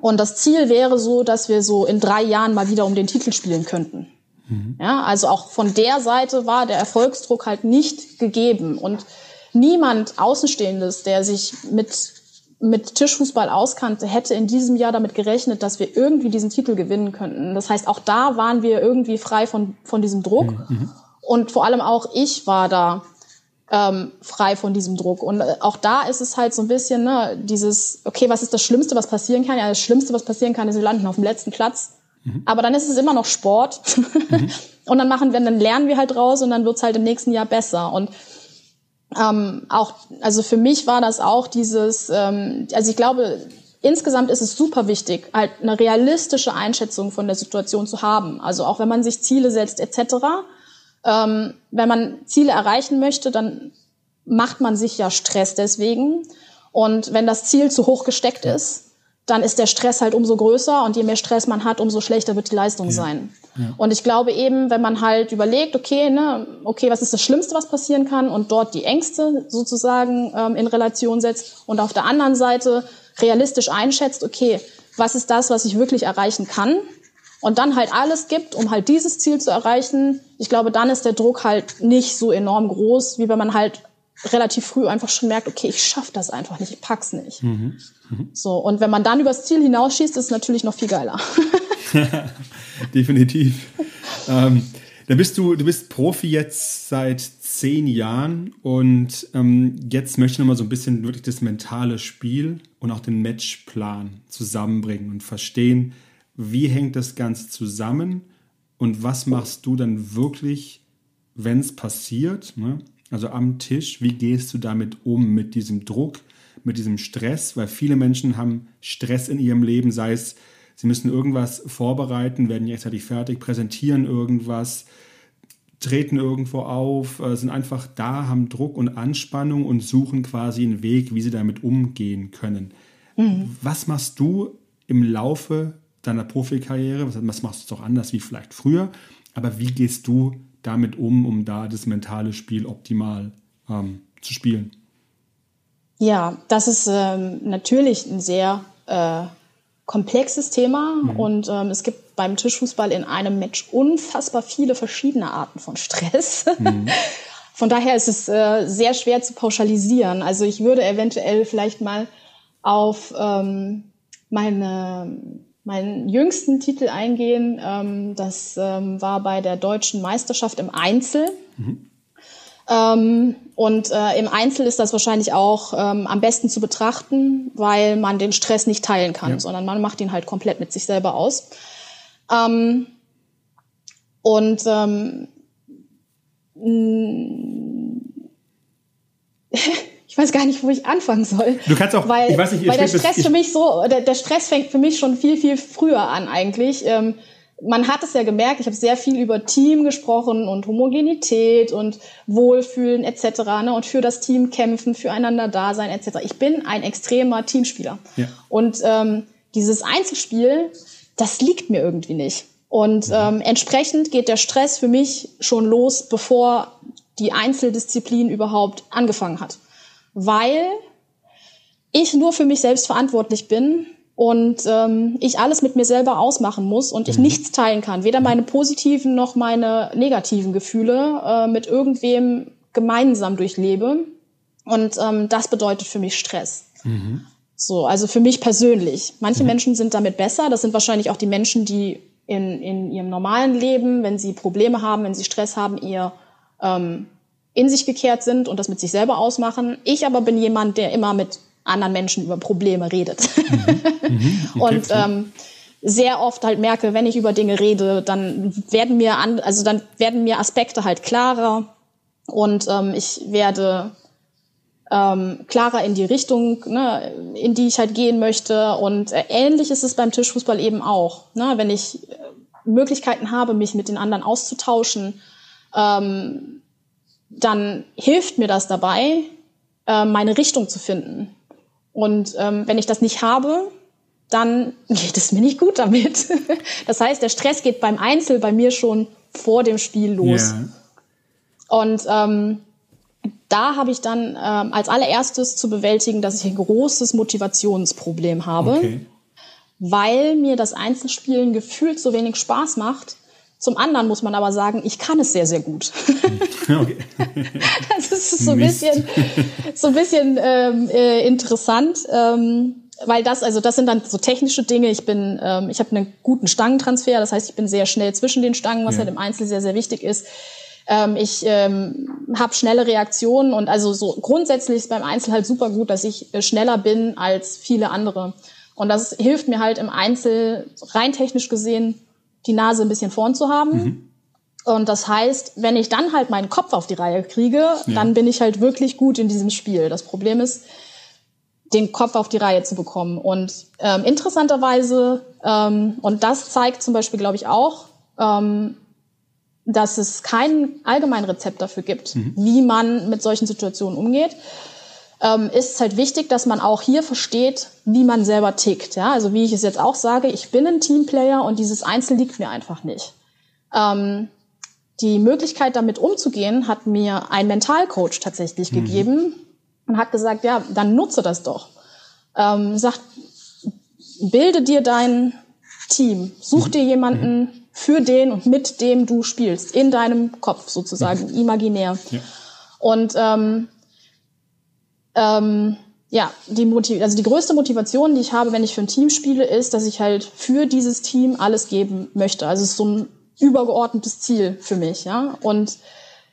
und das Ziel wäre so, dass wir so in drei Jahren mal wieder um den Titel spielen könnten. Mhm. Ja, also auch von der Seite war der Erfolgsdruck halt nicht gegeben. Und niemand Außenstehendes, der sich mit, mit Tischfußball auskannte, hätte in diesem Jahr damit gerechnet, dass wir irgendwie diesen Titel gewinnen könnten. Das heißt, auch da waren wir irgendwie frei von, von diesem Druck. Mhm. Und vor allem auch ich war da ähm, frei von diesem Druck. Und äh, auch da ist es halt so ein bisschen ne, dieses, okay, was ist das Schlimmste, was passieren kann? Ja, das Schlimmste, was passieren kann, ist, wir landen auf dem letzten Platz. Mhm. Aber dann ist es immer noch Sport. Mhm. und dann machen wir, dann lernen wir halt raus und dann wird's halt im nächsten Jahr besser. Und ähm, auch, also für mich war das auch dieses, ähm, also ich glaube, insgesamt ist es super wichtig, halt eine realistische Einschätzung von der Situation zu haben. Also auch wenn man sich Ziele setzt etc. Ähm, wenn man Ziele erreichen möchte, dann macht man sich ja Stress deswegen. Und wenn das Ziel zu hoch gesteckt ist, dann ist der Stress halt umso größer und je mehr Stress man hat, umso schlechter wird die Leistung ja. sein. Ja. Und ich glaube eben, wenn man halt überlegt, okay, ne, okay, was ist das Schlimmste, was passieren kann und dort die Ängste sozusagen ähm, in Relation setzt und auf der anderen Seite realistisch einschätzt, okay, was ist das, was ich wirklich erreichen kann und dann halt alles gibt, um halt dieses Ziel zu erreichen, ich glaube, dann ist der Druck halt nicht so enorm groß, wie wenn man halt relativ früh einfach schon merkt, okay, ich schaffe das einfach nicht, ich pack's nicht. Mhm. Mhm. So, und wenn man dann übers Ziel hinausschießt, ist es natürlich noch viel geiler. Definitiv. ähm, da bist du, du bist Profi jetzt seit zehn Jahren und ähm, jetzt möchte ich nochmal so ein bisschen wirklich das mentale Spiel und auch den Matchplan zusammenbringen und verstehen, wie hängt das Ganze zusammen und was machst du dann wirklich, wenn es passiert? Ne? Also am Tisch, wie gehst du damit um, mit diesem Druck, mit diesem Stress? Weil viele Menschen haben Stress in ihrem Leben, sei es, sie müssen irgendwas vorbereiten, werden rechtzeitig fertig, präsentieren irgendwas, treten irgendwo auf, äh, sind einfach da, haben Druck und Anspannung und suchen quasi einen Weg, wie sie damit umgehen können. Mhm. Was machst du im Laufe deiner Profikarriere? Was, was machst du doch anders wie vielleicht früher? Aber wie gehst du damit um, um da das mentale Spiel optimal ähm, zu spielen? Ja, das ist ähm, natürlich ein sehr äh, komplexes Thema mhm. und ähm, es gibt beim Tischfußball in einem Match unfassbar viele verschiedene Arten von Stress. Mhm. Von daher ist es äh, sehr schwer zu pauschalisieren. Also ich würde eventuell vielleicht mal auf ähm, meine meinen jüngsten Titel eingehen. Ähm, das ähm, war bei der deutschen Meisterschaft im Einzel. Mhm. Ähm, und äh, im Einzel ist das wahrscheinlich auch ähm, am besten zu betrachten, weil man den Stress nicht teilen kann, ja. sondern man macht ihn halt komplett mit sich selber aus. Ähm, und ähm, ich weiß gar nicht, wo ich anfangen soll. Du kannst auch, weil, ich weiß nicht, weil der Stress für mich so, der, der, Stress fängt für mich schon viel, viel früher an eigentlich. Ähm, man hat es ja gemerkt, ich habe sehr viel über Team gesprochen und Homogenität und Wohlfühlen etc. Ne, und für das Team kämpfen, füreinander da sein etc. Ich bin ein extremer Teamspieler. Ja. Und ähm, dieses Einzelspiel, das liegt mir irgendwie nicht. Und ähm, entsprechend geht der Stress für mich schon los, bevor die Einzeldisziplin überhaupt angefangen hat weil ich nur für mich selbst verantwortlich bin und ähm, ich alles mit mir selber ausmachen muss und ich mhm. nichts teilen kann, weder meine positiven noch meine negativen Gefühle äh, mit irgendwem gemeinsam durchlebe. Und ähm, das bedeutet für mich Stress. Mhm. So, also für mich persönlich. Manche mhm. Menschen sind damit besser. Das sind wahrscheinlich auch die Menschen, die in, in ihrem normalen Leben, wenn sie Probleme haben, wenn sie Stress haben, ihr ähm, in sich gekehrt sind und das mit sich selber ausmachen. Ich aber bin jemand, der immer mit anderen Menschen über Probleme redet. Mhm. Mhm. Okay, und ähm, sehr oft halt merke, wenn ich über Dinge rede, dann werden mir an, also dann werden mir Aspekte halt klarer und ähm, ich werde ähm, klarer in die Richtung, ne, in die ich halt gehen möchte. Und äh, ähnlich ist es beim Tischfußball eben auch. Ne? Wenn ich äh, Möglichkeiten habe, mich mit den anderen auszutauschen, ähm, dann hilft mir das dabei, äh, meine Richtung zu finden. Und ähm, wenn ich das nicht habe, dann geht es mir nicht gut damit. das heißt, der Stress geht beim Einzel bei mir schon vor dem Spiel los. Yeah. Und ähm, da habe ich dann ähm, als allererstes zu bewältigen, dass ich ein großes Motivationsproblem habe, okay. weil mir das Einzelspielen gefühlt so wenig Spaß macht, zum anderen muss man aber sagen, ich kann es sehr, sehr gut. Okay. das ist so ein bisschen, so ein bisschen ähm, äh, interessant, ähm, weil das, also das sind dann so technische Dinge. Ich bin, ähm, ich habe einen guten Stangentransfer, das heißt, ich bin sehr schnell zwischen den Stangen, was ja. halt im Einzel sehr, sehr wichtig ist. Ähm, ich ähm, habe schnelle Reaktionen und also so grundsätzlich ist beim Einzel halt super gut, dass ich äh, schneller bin als viele andere. Und das hilft mir halt im Einzel rein technisch gesehen die Nase ein bisschen vorn zu haben. Mhm. Und das heißt, wenn ich dann halt meinen Kopf auf die Reihe kriege, ja. dann bin ich halt wirklich gut in diesem Spiel. Das Problem ist, den Kopf auf die Reihe zu bekommen. Und ähm, interessanterweise, ähm, und das zeigt zum Beispiel, glaube ich, auch, ähm, dass es kein allgemein Rezept dafür gibt, mhm. wie man mit solchen Situationen umgeht, ähm, ist es halt wichtig, dass man auch hier versteht, wie man selber tickt. Ja? Also wie ich es jetzt auch sage, ich bin ein Teamplayer und dieses Einzel liegt mir einfach nicht. Ähm, die Möglichkeit, damit umzugehen, hat mir ein Mentalcoach tatsächlich mhm. gegeben und hat gesagt, ja, dann nutze das doch. Ähm, sagt, bilde dir dein Team, such dir jemanden, mhm. für den und mit dem du spielst, in deinem Kopf sozusagen, mhm. imaginär. Ja. Und ähm, ähm, ja, die Motiv also die größte Motivation, die ich habe, wenn ich für ein Team spiele, ist, dass ich halt für dieses Team alles geben möchte. Also es ist so ein übergeordnetes Ziel für mich, ja. Und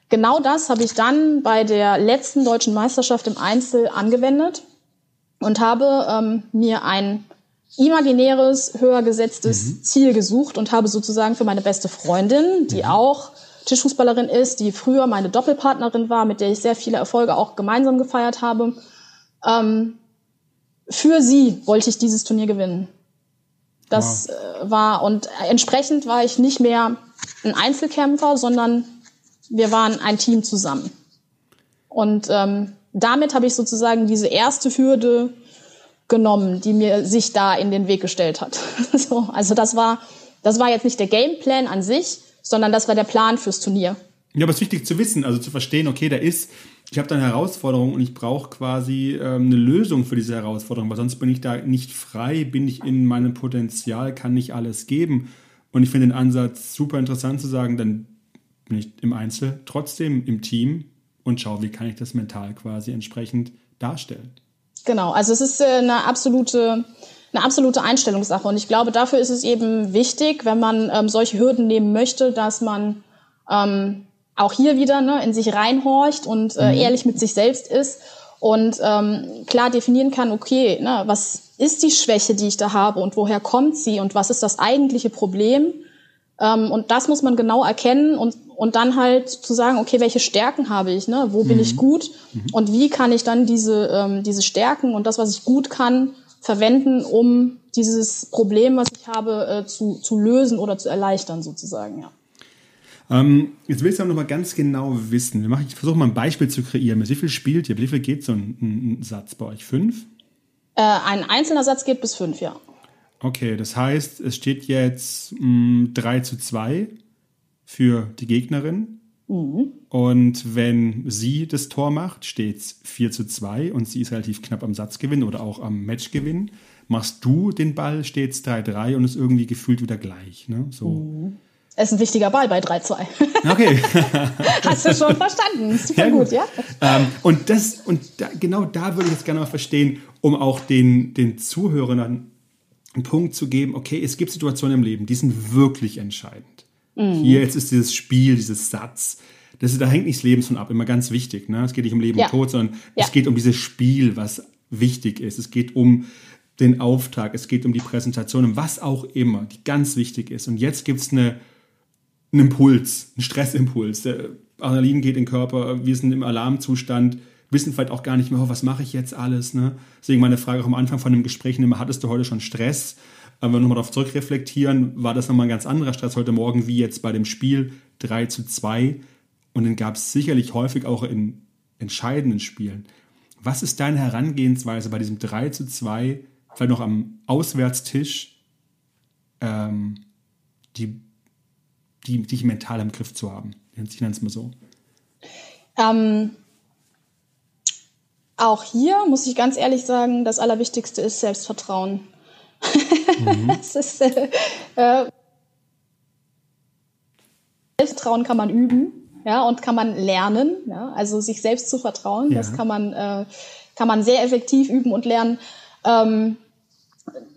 genau das habe ich dann bei der letzten deutschen Meisterschaft im Einzel angewendet und habe ähm, mir ein imaginäres, höher gesetztes mhm. Ziel gesucht und habe sozusagen für meine beste Freundin, die mhm. auch Tischfußballerin ist, die früher meine Doppelpartnerin war, mit der ich sehr viele Erfolge auch gemeinsam gefeiert habe, ähm, für sie wollte ich dieses Turnier gewinnen. Das wow. äh, war und entsprechend war ich nicht mehr ein Einzelkämpfer, sondern wir waren ein Team zusammen. Und ähm, damit habe ich sozusagen diese erste Hürde genommen, die mir sich da in den Weg gestellt hat. so, also das war, das war jetzt nicht der Gameplan an sich, sondern das war der Plan fürs Turnier. Ja, aber es ist wichtig zu wissen, also zu verstehen, okay, da ist, ich habe da eine Herausforderung und ich brauche quasi ähm, eine Lösung für diese Herausforderung, weil sonst bin ich da nicht frei, bin ich in meinem Potenzial, kann nicht alles geben. Und ich finde den Ansatz super interessant zu sagen, dann bin ich im Einzel trotzdem im Team und schaue, wie kann ich das mental quasi entsprechend darstellen. Genau, also es ist äh, eine absolute eine absolute Einstellungssache. Und ich glaube, dafür ist es eben wichtig, wenn man ähm, solche Hürden nehmen möchte, dass man ähm, auch hier wieder ne, in sich reinhorcht und äh, mhm. ehrlich mit sich selbst ist und ähm, klar definieren kann, okay, ne, was ist die Schwäche, die ich da habe und woher kommt sie und was ist das eigentliche Problem? Ähm, und das muss man genau erkennen und, und dann halt zu sagen, okay, welche Stärken habe ich, ne? wo bin mhm. ich gut mhm. und wie kann ich dann diese, ähm, diese Stärken und das, was ich gut kann, verwenden, um dieses Problem, was ich habe, äh, zu, zu lösen oder zu erleichtern sozusagen, ja. Ähm, jetzt willst du aber noch mal ganz genau wissen. Ich versuche mal ein Beispiel zu kreieren. Wie viel spielt ihr? Wie viel geht so ein, ein Satz bei euch? Fünf? Äh, ein einzelner Satz geht bis fünf, ja. Okay, das heißt, es steht jetzt mh, 3 zu 2 für die Gegnerin. Mhm. Und wenn sie das Tor macht, steht es 4 zu 2 und sie ist relativ knapp am Satzgewinn oder auch am Matchgewinn. Machst du den Ball, steht es 3-3 und ist irgendwie gefühlt wieder gleich. Ne? So. Mhm. Es ist ein wichtiger Ball bei 3-2. Okay. Hast du schon verstanden. Super ja, gut. gut, ja. Ähm, und das, und da, genau da würde ich jetzt gerne mal verstehen, um auch den, den Zuhörern einen Punkt zu geben, okay, es gibt Situationen im Leben, die sind wirklich entscheidend. Mhm. Hier jetzt ist dieses Spiel, dieses Satz, das ist, da hängt nicht das Leben von ab, immer ganz wichtig. Ne? Es geht nicht um Leben ja. und Tod, sondern ja. es geht um dieses Spiel, was wichtig ist. Es geht um den Auftrag, es geht um die Präsentation, um was auch immer, die ganz wichtig ist. Und jetzt gibt es eine, einen Impuls, einen Stressimpuls. Der Adrenalin geht in den Körper, wir sind im Alarmzustand, wissen vielleicht auch gar nicht mehr, oh, was mache ich jetzt alles. Ne? Deswegen meine Frage auch am Anfang von dem Gespräch immer, hattest du heute schon Stress? Wenn wir nochmal darauf zurückreflektieren, war das nochmal ein ganz anderer Stress heute Morgen, wie jetzt bei dem Spiel 3 zu 2. Und den gab es sicherlich häufig auch in entscheidenden Spielen. Was ist deine Herangehensweise bei diesem 3 zu 2, vielleicht noch am Auswärtstisch, ähm, die, die, dich mental im Griff zu haben? Ich nenne es mal so. Ähm, auch hier muss ich ganz ehrlich sagen, das Allerwichtigste ist Selbstvertrauen. Mhm. es ist, äh, äh, Selbstvertrauen kann man üben ja, und kann man lernen. Ja, also sich selbst zu vertrauen, ja. das kann man, äh, kann man sehr effektiv üben und lernen. Ähm,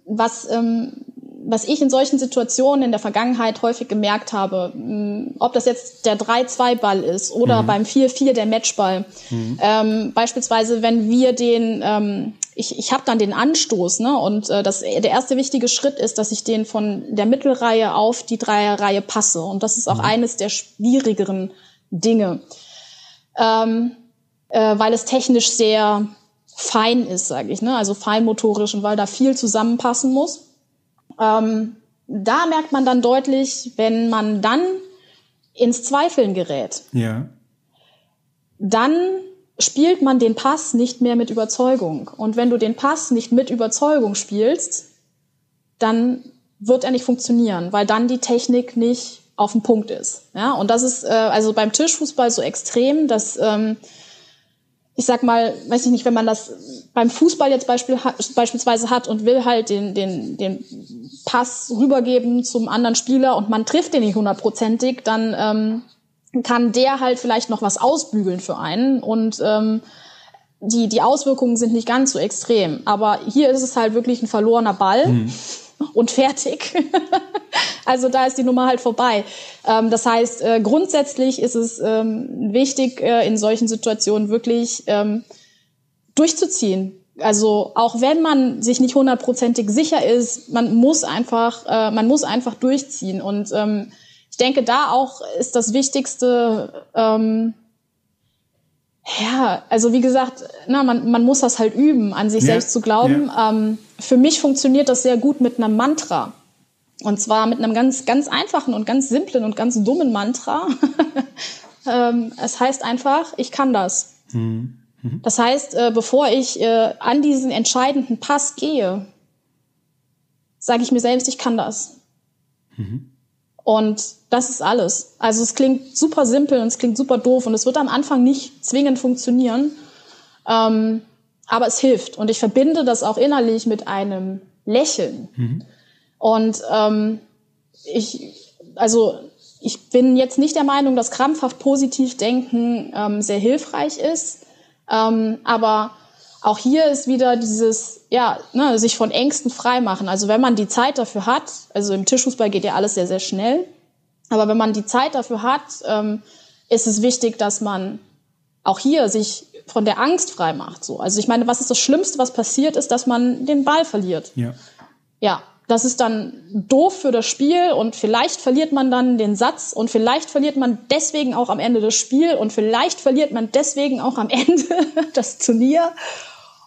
was, ähm, was ich in solchen Situationen in der Vergangenheit häufig gemerkt habe, mh, ob das jetzt der 3-2-Ball ist oder mhm. beim 4-4 der Matchball. Mhm. Ähm, beispielsweise, wenn wir den, ähm, ich, ich habe dann den Anstoß, ne? Und äh, das, der erste wichtige Schritt ist, dass ich den von der Mittelreihe auf die Dreierreihe passe. Und das ist auch mhm. eines der schwierigeren Dinge, ähm, äh, weil es technisch sehr fein ist, sage ich, ne? also feinmotorisch und weil da viel zusammenpassen muss. Ähm, da merkt man dann deutlich, wenn man dann ins Zweifeln gerät. Ja. Dann spielt man den Pass nicht mehr mit Überzeugung. Und wenn du den Pass nicht mit Überzeugung spielst, dann wird er nicht funktionieren, weil dann die Technik nicht auf dem Punkt ist. Ja, und das ist äh, also beim Tischfußball so extrem, dass ähm, ich sag mal, weiß ich nicht, wenn man das beim Fußball jetzt Beispiel, beispielsweise hat und will halt den, den, den Pass rübergeben zum anderen Spieler und man trifft den nicht hundertprozentig, dann ähm, kann der halt vielleicht noch was ausbügeln für einen und ähm, die, die Auswirkungen sind nicht ganz so extrem. Aber hier ist es halt wirklich ein verlorener Ball. Mhm und fertig. also da ist die Nummer halt vorbei. Ähm, das heißt, äh, grundsätzlich ist es ähm, wichtig, äh, in solchen Situationen wirklich ähm, durchzuziehen. Also auch wenn man sich nicht hundertprozentig sicher ist, man muss einfach, äh, man muss einfach durchziehen. Und ähm, denke, da auch ist das Wichtigste, ähm, ja, also wie gesagt, na, man, man muss das halt üben, an sich ja, selbst zu glauben. Ja. Ähm, für mich funktioniert das sehr gut mit einem Mantra. Und zwar mit einem ganz, ganz einfachen und ganz simplen und ganz dummen Mantra. ähm, es heißt einfach, ich kann das. Mhm. Mhm. Das heißt, äh, bevor ich äh, an diesen entscheidenden Pass gehe, sage ich mir selbst, ich kann das. Mhm. Und das ist alles. Also es klingt super simpel und es klingt super doof und es wird am Anfang nicht zwingend funktionieren, ähm, aber es hilft. Und ich verbinde das auch innerlich mit einem Lächeln. Mhm. Und ähm, ich, also ich bin jetzt nicht der Meinung, dass krampfhaft positiv denken ähm, sehr hilfreich ist, ähm, aber auch hier ist wieder dieses, ja, ne, sich von Ängsten freimachen. Also wenn man die Zeit dafür hat, also im Tischfußball geht ja alles sehr, sehr schnell, aber wenn man die Zeit dafür hat, ähm, ist es wichtig, dass man auch hier sich von der Angst frei macht. So. Also ich meine, was ist das Schlimmste, was passiert, ist, dass man den Ball verliert. Ja. Ja, das ist dann doof für das Spiel und vielleicht verliert man dann den Satz und vielleicht verliert man deswegen auch am Ende das Spiel und vielleicht verliert man deswegen auch am Ende das Turnier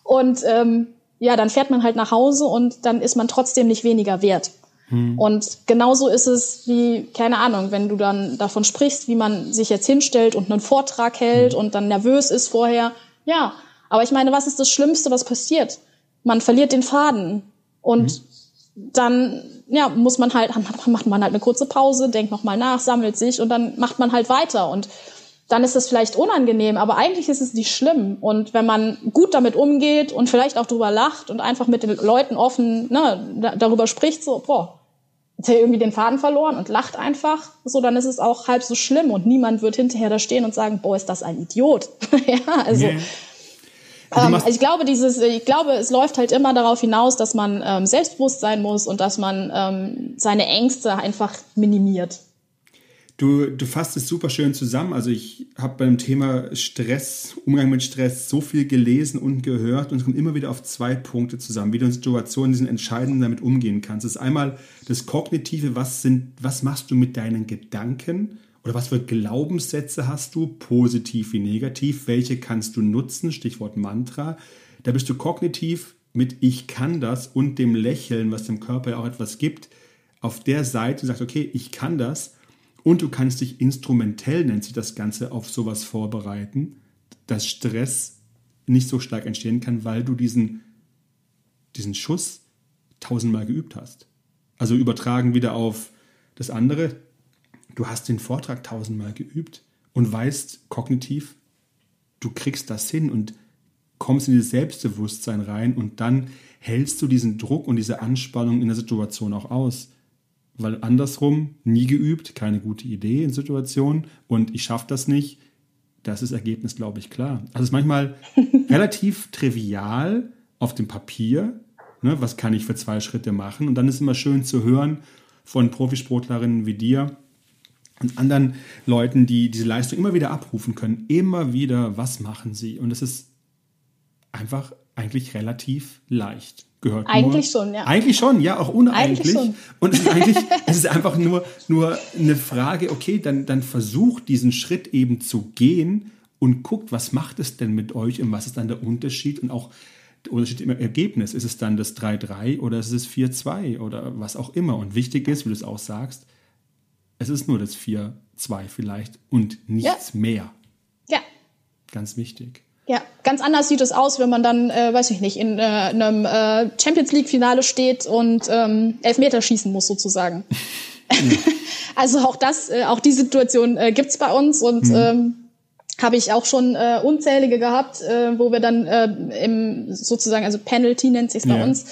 und ähm, ja, dann fährt man halt nach Hause und dann ist man trotzdem nicht weniger wert. Hm. Und genauso ist es wie, keine Ahnung, wenn du dann davon sprichst, wie man sich jetzt hinstellt und einen Vortrag hält hm. und dann nervös ist vorher. Ja, aber ich meine, was ist das Schlimmste, was passiert? Man verliert den Faden und hm. dann ja, muss man halt, macht man halt eine kurze Pause, denkt nochmal nach, sammelt sich und dann macht man halt weiter. Und dann ist das vielleicht unangenehm, aber eigentlich ist es nicht schlimm. Und wenn man gut damit umgeht und vielleicht auch drüber lacht und einfach mit den Leuten offen ne, darüber spricht, so, boah, hat er irgendwie den Faden verloren und lacht einfach, so, dann ist es auch halb so schlimm und niemand wird hinterher da stehen und sagen, boah, ist das ein Idiot. ja, also. Yeah. Ähm, ich glaube, dieses, ich glaube, es läuft halt immer darauf hinaus, dass man ähm, selbstbewusst sein muss und dass man ähm, seine Ängste einfach minimiert. Du, du fasst es super schön zusammen. Also ich habe beim Thema Stress, Umgang mit Stress so viel gelesen und gehört und es kommt immer wieder auf zwei Punkte zusammen, wie du in Situationen diesen Entscheidenden damit umgehen kannst. Das ist einmal das Kognitive, was sind, was machst du mit deinen Gedanken oder was für Glaubenssätze hast du, positiv wie negativ, welche kannst du nutzen, Stichwort Mantra. Da bist du kognitiv mit Ich kann das und dem Lächeln, was dem Körper ja auch etwas gibt, auf der Seite und sagst, okay, ich kann das und du kannst dich instrumentell, nennt sich das Ganze, auf sowas vorbereiten, dass Stress nicht so stark entstehen kann, weil du diesen, diesen Schuss tausendmal geübt hast. Also übertragen wieder auf das andere. Du hast den Vortrag tausendmal geübt und weißt kognitiv, du kriegst das hin und kommst in dieses Selbstbewusstsein rein und dann hältst du diesen Druck und diese Anspannung in der Situation auch aus. Weil andersrum, nie geübt, keine gute Idee in Situationen und ich schaffe das nicht, das ist Ergebnis, glaube ich, klar. Also es ist manchmal relativ trivial auf dem Papier, ne, was kann ich für zwei Schritte machen? Und dann ist immer schön zu hören von Profisportlerinnen wie dir und anderen Leuten, die diese Leistung immer wieder abrufen können, immer wieder, was machen sie? Und es ist einfach eigentlich relativ leicht gehört. Eigentlich nur, schon, ja. Eigentlich schon, ja, auch uneigentlich. Schon. Und es ist eigentlich, es ist einfach nur, nur eine Frage, okay, dann, dann versuch diesen Schritt eben zu gehen und guckt, was macht es denn mit euch und was ist dann der Unterschied und auch der Unterschied im Ergebnis. Ist es dann das 3-3 oder ist es 4-2 oder was auch immer? Und wichtig ist, wie du es auch sagst, es ist nur das 4-2 vielleicht und nichts ja. mehr. Ja. Ganz wichtig. Ja, ganz anders sieht es aus, wenn man dann, äh, weiß ich nicht, in äh, einem äh, Champions League-Finale steht und ähm, Elfmeter schießen muss sozusagen. also auch das, äh, auch die Situation äh, gibt's bei uns und mhm. ähm, habe ich auch schon äh, unzählige gehabt, äh, wo wir dann äh, im sozusagen, also Penalty nennt sich's bei ja. uns,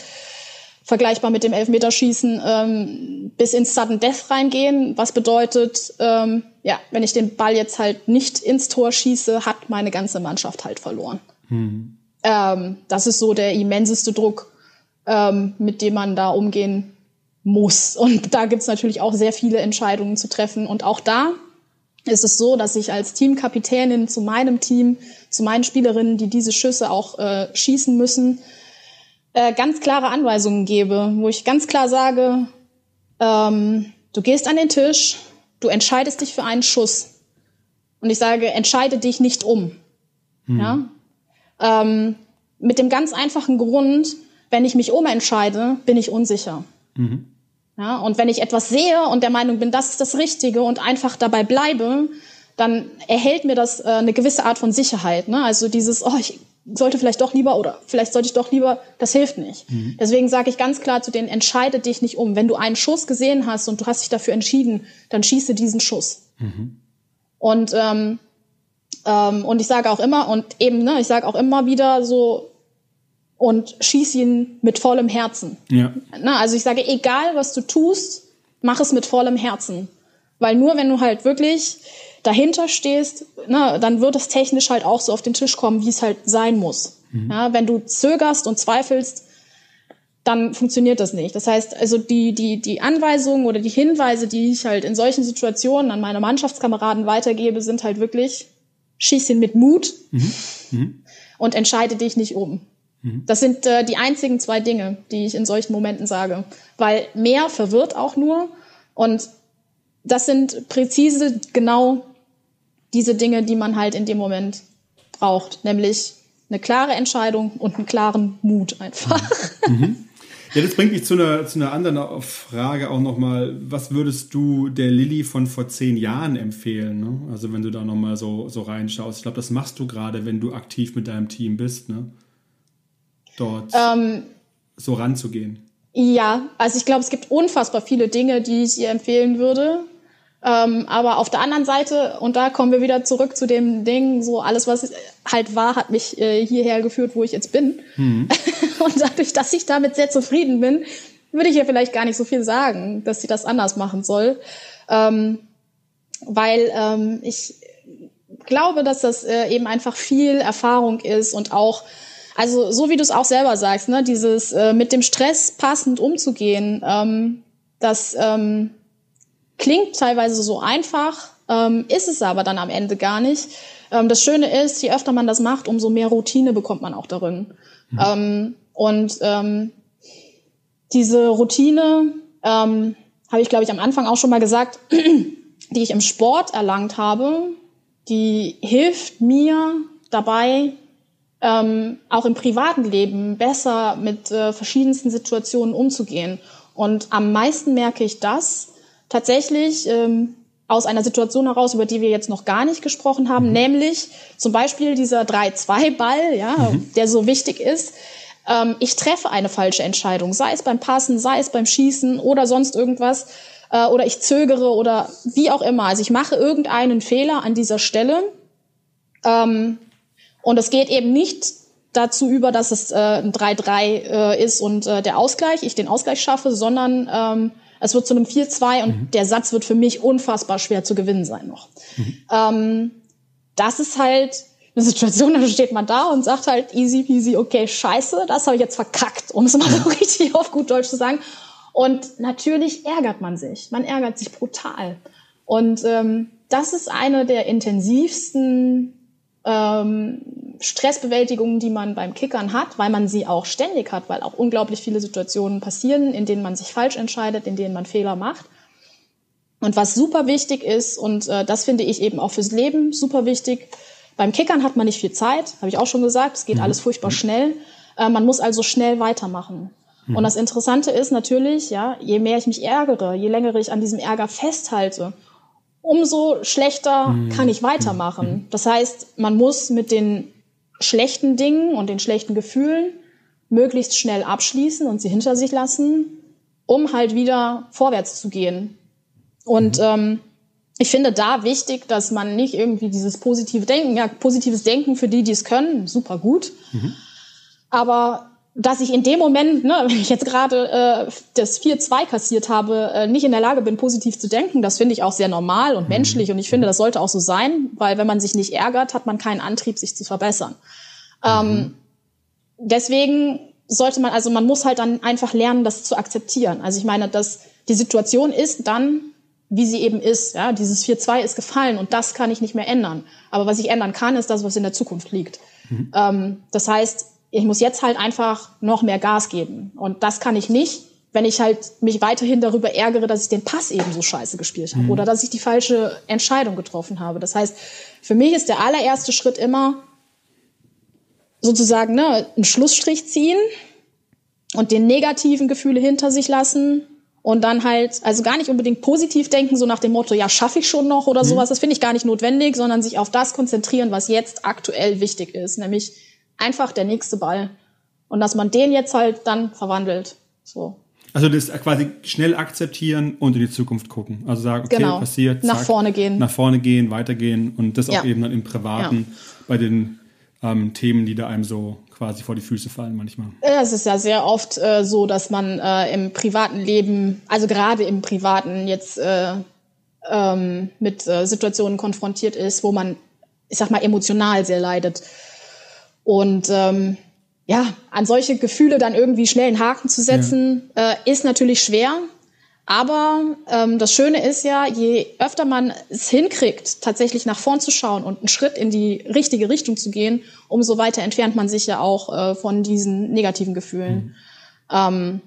vergleichbar mit dem Elfmeterschießen, ähm, bis ins Sudden Death reingehen, was bedeutet, ähm, ja, wenn ich den Ball jetzt halt nicht ins Tor schieße, hat meine ganze Mannschaft halt verloren. Mhm. Ähm, das ist so der immenseste Druck, ähm, mit dem man da umgehen muss. Und da gibt's natürlich auch sehr viele Entscheidungen zu treffen. Und auch da ist es so, dass ich als Teamkapitänin zu meinem Team, zu meinen Spielerinnen, die diese Schüsse auch äh, schießen müssen, äh, ganz klare Anweisungen gebe, wo ich ganz klar sage, ähm, du gehst an den Tisch, du entscheidest dich für einen Schuss. Und ich sage, entscheide dich nicht um. Hm. Ja? Ähm, mit dem ganz einfachen Grund, wenn ich mich umentscheide, bin ich unsicher. Mhm. Ja, und wenn ich etwas sehe und der Meinung bin, das ist das Richtige und einfach dabei bleibe, dann erhält mir das äh, eine gewisse Art von Sicherheit. Ne? Also dieses, oh, ich sollte vielleicht doch lieber oder vielleicht sollte ich doch lieber, das hilft nicht. Mhm. Deswegen sage ich ganz klar zu denen, entscheide dich nicht um. Wenn du einen Schuss gesehen hast und du hast dich dafür entschieden, dann schieße diesen Schuss. Mhm. Und ähm, ähm, und ich sage auch immer und eben, ne, ich sage auch immer wieder so, und schieß ihn mit vollem Herzen. Ja. Na, also ich sage, egal was du tust, mach es mit vollem Herzen. Weil nur wenn du halt wirklich dahinter stehst, na, dann wird es technisch halt auch so auf den Tisch kommen, wie es halt sein muss. Mhm. Ja, wenn du zögerst und zweifelst, dann funktioniert das nicht. Das heißt, also die, die, die Anweisungen oder die Hinweise, die ich halt in solchen Situationen an meine Mannschaftskameraden weitergebe, sind halt wirklich, schieß ihn mit Mut mhm. Mhm. und entscheide dich nicht um. Mhm. Das sind äh, die einzigen zwei Dinge, die ich in solchen Momenten sage. Weil mehr verwirrt auch nur. Und das sind präzise genau diese Dinge, die man halt in dem Moment braucht. Nämlich eine klare Entscheidung und einen klaren Mut einfach. Mhm. mhm. Ja, das bringt mich zu einer, zu einer anderen Frage auch nochmal. Was würdest du der Lilly von vor zehn Jahren empfehlen? Ne? Also wenn du da nochmal so, so reinschaust. Ich glaube, das machst du gerade, wenn du aktiv mit deinem Team bist. Ne? dort ähm, so ranzugehen? Ja, also ich glaube, es gibt unfassbar viele Dinge, die ich ihr empfehlen würde. Ähm, aber auf der anderen Seite, und da kommen wir wieder zurück zu dem Ding, so alles, was halt war, hat mich äh, hierher geführt, wo ich jetzt bin. Mhm. und dadurch, dass ich damit sehr zufrieden bin, würde ich ihr vielleicht gar nicht so viel sagen, dass sie das anders machen soll. Ähm, weil ähm, ich glaube, dass das äh, eben einfach viel Erfahrung ist und auch also so wie du es auch selber sagst, ne, dieses äh, mit dem Stress passend umzugehen, ähm, das ähm, klingt teilweise so einfach, ähm, ist es aber dann am Ende gar nicht. Ähm, das Schöne ist, je öfter man das macht, umso mehr Routine bekommt man auch darin. Mhm. Ähm, und ähm, diese Routine ähm, habe ich, glaube ich, am Anfang auch schon mal gesagt, die ich im Sport erlangt habe, die hilft mir dabei, ähm, auch im privaten Leben besser mit äh, verschiedensten Situationen umzugehen. Und am meisten merke ich das tatsächlich ähm, aus einer Situation heraus, über die wir jetzt noch gar nicht gesprochen haben, mhm. nämlich zum Beispiel dieser 3-2-Ball, ja, mhm. der so wichtig ist. Ähm, ich treffe eine falsche Entscheidung, sei es beim Passen, sei es beim Schießen oder sonst irgendwas, äh, oder ich zögere oder wie auch immer. Also ich mache irgendeinen Fehler an dieser Stelle. Ähm, und es geht eben nicht dazu über, dass es äh, ein 3-3 äh, ist und äh, der Ausgleich, ich den Ausgleich schaffe, sondern ähm, es wird zu einem 4-2 und mhm. der Satz wird für mich unfassbar schwer zu gewinnen sein noch. Mhm. Ähm, das ist halt eine Situation, da steht man da und sagt halt easy peasy, okay, scheiße, das habe ich jetzt verkackt, um es mal so richtig auf gut Deutsch zu sagen. Und natürlich ärgert man sich. Man ärgert sich brutal. Und ähm, das ist eine der intensivsten ähm, Stressbewältigung, die man beim Kickern hat, weil man sie auch ständig hat, weil auch unglaublich viele Situationen passieren, in denen man sich falsch entscheidet, in denen man Fehler macht. Und was super wichtig ist, und äh, das finde ich eben auch fürs Leben super wichtig, Beim Kickern hat man nicht viel Zeit, habe ich auch schon gesagt. Es geht mhm. alles furchtbar mhm. schnell. Äh, man muss also schnell weitermachen. Mhm. Und das Interessante ist natürlich, ja, je mehr ich mich ärgere, je länger ich an diesem Ärger festhalte, umso schlechter mhm. kann ich weitermachen. Mhm. Das heißt, man muss mit den schlechten Dingen und den schlechten Gefühlen möglichst schnell abschließen und sie hinter sich lassen, um halt wieder vorwärts zu gehen. Und mhm. ähm, ich finde da wichtig, dass man nicht irgendwie dieses positive Denken, ja, positives Denken für die, die es können, super gut. Mhm. Aber dass ich in dem Moment, ne, wenn ich jetzt gerade äh, das 4-2 kassiert habe, äh, nicht in der Lage bin, positiv zu denken, das finde ich auch sehr normal und mhm. menschlich. Und ich finde, das sollte auch so sein, weil wenn man sich nicht ärgert, hat man keinen Antrieb, sich zu verbessern. Ähm, mhm. Ähm, deswegen sollte man, also man muss halt dann einfach lernen, das zu akzeptieren. Also ich meine, dass die Situation ist dann, wie sie eben ist. Ja, dieses 4-2 ist gefallen und das kann ich nicht mehr ändern. Aber was ich ändern kann, ist das, was in der Zukunft liegt. Mhm. Ähm, das heißt, ich muss jetzt halt einfach noch mehr Gas geben. Und das kann ich nicht, wenn ich halt mich weiterhin darüber ärgere, dass ich den Pass eben so scheiße gespielt habe mhm. oder dass ich die falsche Entscheidung getroffen habe. Das heißt, für mich ist der allererste Schritt immer sozusagen ne, einen Schlussstrich ziehen und den negativen Gefühle hinter sich lassen und dann halt, also gar nicht unbedingt positiv denken, so nach dem Motto, ja, schaffe ich schon noch oder mhm. sowas. Das finde ich gar nicht notwendig, sondern sich auf das konzentrieren, was jetzt aktuell wichtig ist, nämlich einfach der nächste Ball. Und dass man den jetzt halt dann verwandelt. So. Also das quasi schnell akzeptieren und in die Zukunft gucken. Also sagen, okay, genau. passiert. Zack, nach vorne gehen. Nach vorne gehen, weitergehen und das auch ja. eben dann im Privaten ja. bei den ähm, Themen, die da einem so quasi vor die Füße fallen manchmal. Es ist ja sehr oft äh, so, dass man äh, im privaten Leben, also gerade im privaten jetzt äh, ähm, mit äh, Situationen konfrontiert ist, wo man, ich sag mal, emotional sehr leidet. Und ähm, ja, an solche Gefühle dann irgendwie schnell einen Haken zu setzen, ja. äh, ist natürlich schwer. Aber ähm, das Schöne ist ja, je öfter man es hinkriegt, tatsächlich nach vorn zu schauen und einen Schritt in die richtige Richtung zu gehen, umso weiter entfernt man sich ja auch äh, von diesen negativen Gefühlen. Mhm. Ähm,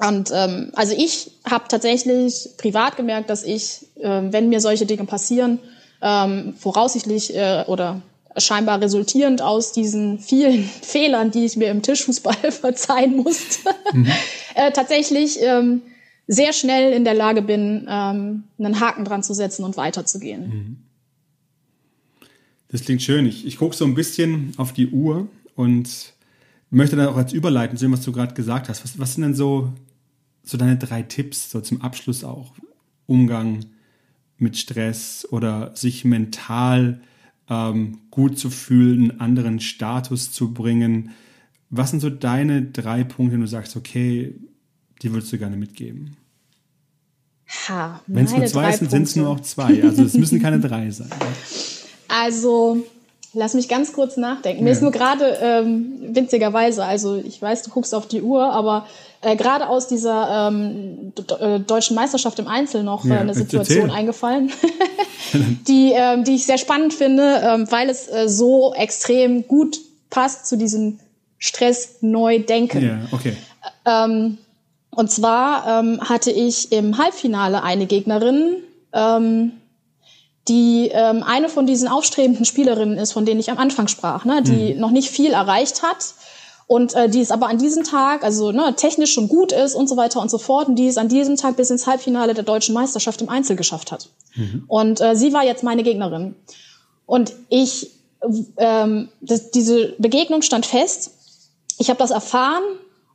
und ähm, also ich habe tatsächlich privat gemerkt, dass ich, äh, wenn mir solche Dinge passieren, ähm, voraussichtlich äh, oder scheinbar resultierend aus diesen vielen Fehlern, die ich mir im Tischfußball verzeihen musste, mhm. äh, tatsächlich ähm, sehr schnell in der Lage bin, ähm, einen Haken dran zu setzen und weiterzugehen. Mhm. Das klingt schön. Ich, ich gucke so ein bisschen auf die Uhr und möchte dann auch als Überleiten zu dem, was du gerade gesagt hast. Was, was sind denn so, so deine drei Tipps, so zum Abschluss auch? Umgang mit Stress oder sich mental ähm, gut zu fühlen, einen anderen Status zu bringen. Was sind so deine drei Punkte, wenn du sagst, okay, die würdest du gerne mitgeben? Wenn es nur zwei sind, sind es nur auch zwei. Also es müssen keine drei sein. Also, lass mich ganz kurz nachdenken. Ja. Mir ist nur gerade ähm, winzigerweise, also ich weiß, du guckst auf die Uhr, aber äh, gerade aus dieser ähm, äh, deutschen Meisterschaft im Einzel noch äh, ja, eine Situation erzähl. eingefallen, die, ähm, die ich sehr spannend finde, ähm, weil es äh, so extrem gut passt zu diesem Stress neu denken. Ja, okay. Ähm, und zwar ähm, hatte ich im Halbfinale eine Gegnerin, ähm, die ähm, eine von diesen aufstrebenden Spielerinnen ist, von denen ich am Anfang sprach, ne, die mhm. noch nicht viel erreicht hat und äh, die es aber an diesem Tag, also ne, technisch schon gut ist und so weiter und so fort, und die es an diesem Tag bis ins Halbfinale der deutschen Meisterschaft im Einzel geschafft hat. Mhm. Und äh, sie war jetzt meine Gegnerin. Und ich, ähm, das, diese Begegnung stand fest. Ich habe das erfahren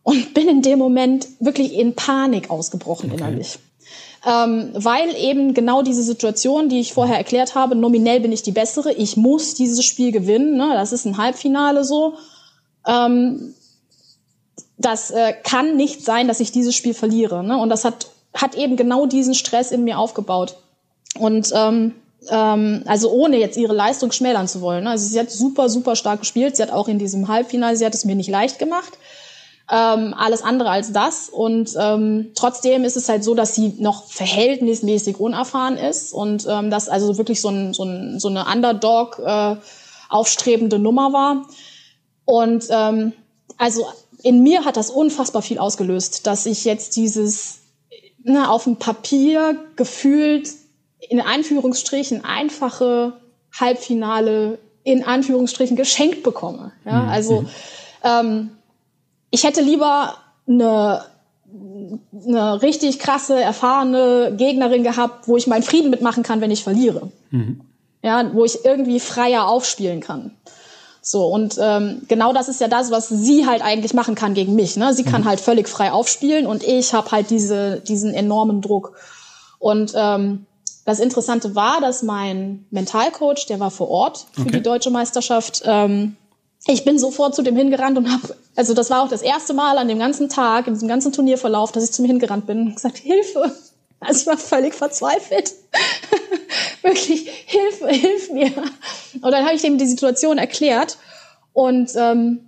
und bin in dem Moment wirklich in Panik ausgebrochen okay. innerlich. Ähm, weil eben genau diese Situation, die ich vorher erklärt habe, nominell bin ich die bessere, ich muss dieses Spiel gewinnen, ne? das ist ein Halbfinale so. Ähm, das äh, kann nicht sein, dass ich dieses Spiel verliere. Ne? Und das hat, hat eben genau diesen Stress in mir aufgebaut. Und ähm, ähm, also ohne jetzt ihre Leistung schmälern zu wollen. Ne? Also sie hat super, super stark gespielt. Sie hat auch in diesem Halbfinale, sie hat es mir nicht leicht gemacht ähm, alles andere als das. Und ähm, trotzdem ist es halt so, dass sie noch verhältnismäßig unerfahren ist und ähm, das also wirklich so, ein, so, ein, so eine Underdog äh, aufstrebende Nummer war. Und ähm, also in mir hat das unfassbar viel ausgelöst, dass ich jetzt dieses ne, auf dem Papier gefühlt in Einführungsstrichen einfache Halbfinale in Anführungsstrichen geschenkt bekomme. Ja, mhm. also mhm. ähm, ich hätte lieber eine eine richtig krasse, erfahrene Gegnerin gehabt, wo ich meinen Frieden mitmachen kann, wenn ich verliere. Mhm. Ja, wo ich irgendwie freier aufspielen kann. So, und ähm, genau das ist ja das, was sie halt eigentlich machen kann gegen mich. Ne? Sie kann mhm. halt völlig frei aufspielen und ich habe halt diese, diesen enormen Druck. Und ähm, das Interessante war, dass mein Mentalcoach, der war vor Ort für okay. die deutsche Meisterschaft, ähm, ich bin sofort zu dem hingerannt und habe, also das war auch das erste Mal an dem ganzen Tag, in diesem ganzen Turnierverlauf, dass ich zu mir hingerannt bin und gesagt, Hilfe. Also ich war völlig verzweifelt. Wirklich, Hilfe, hilf mir. Und dann habe ich ihm die Situation erklärt und ähm,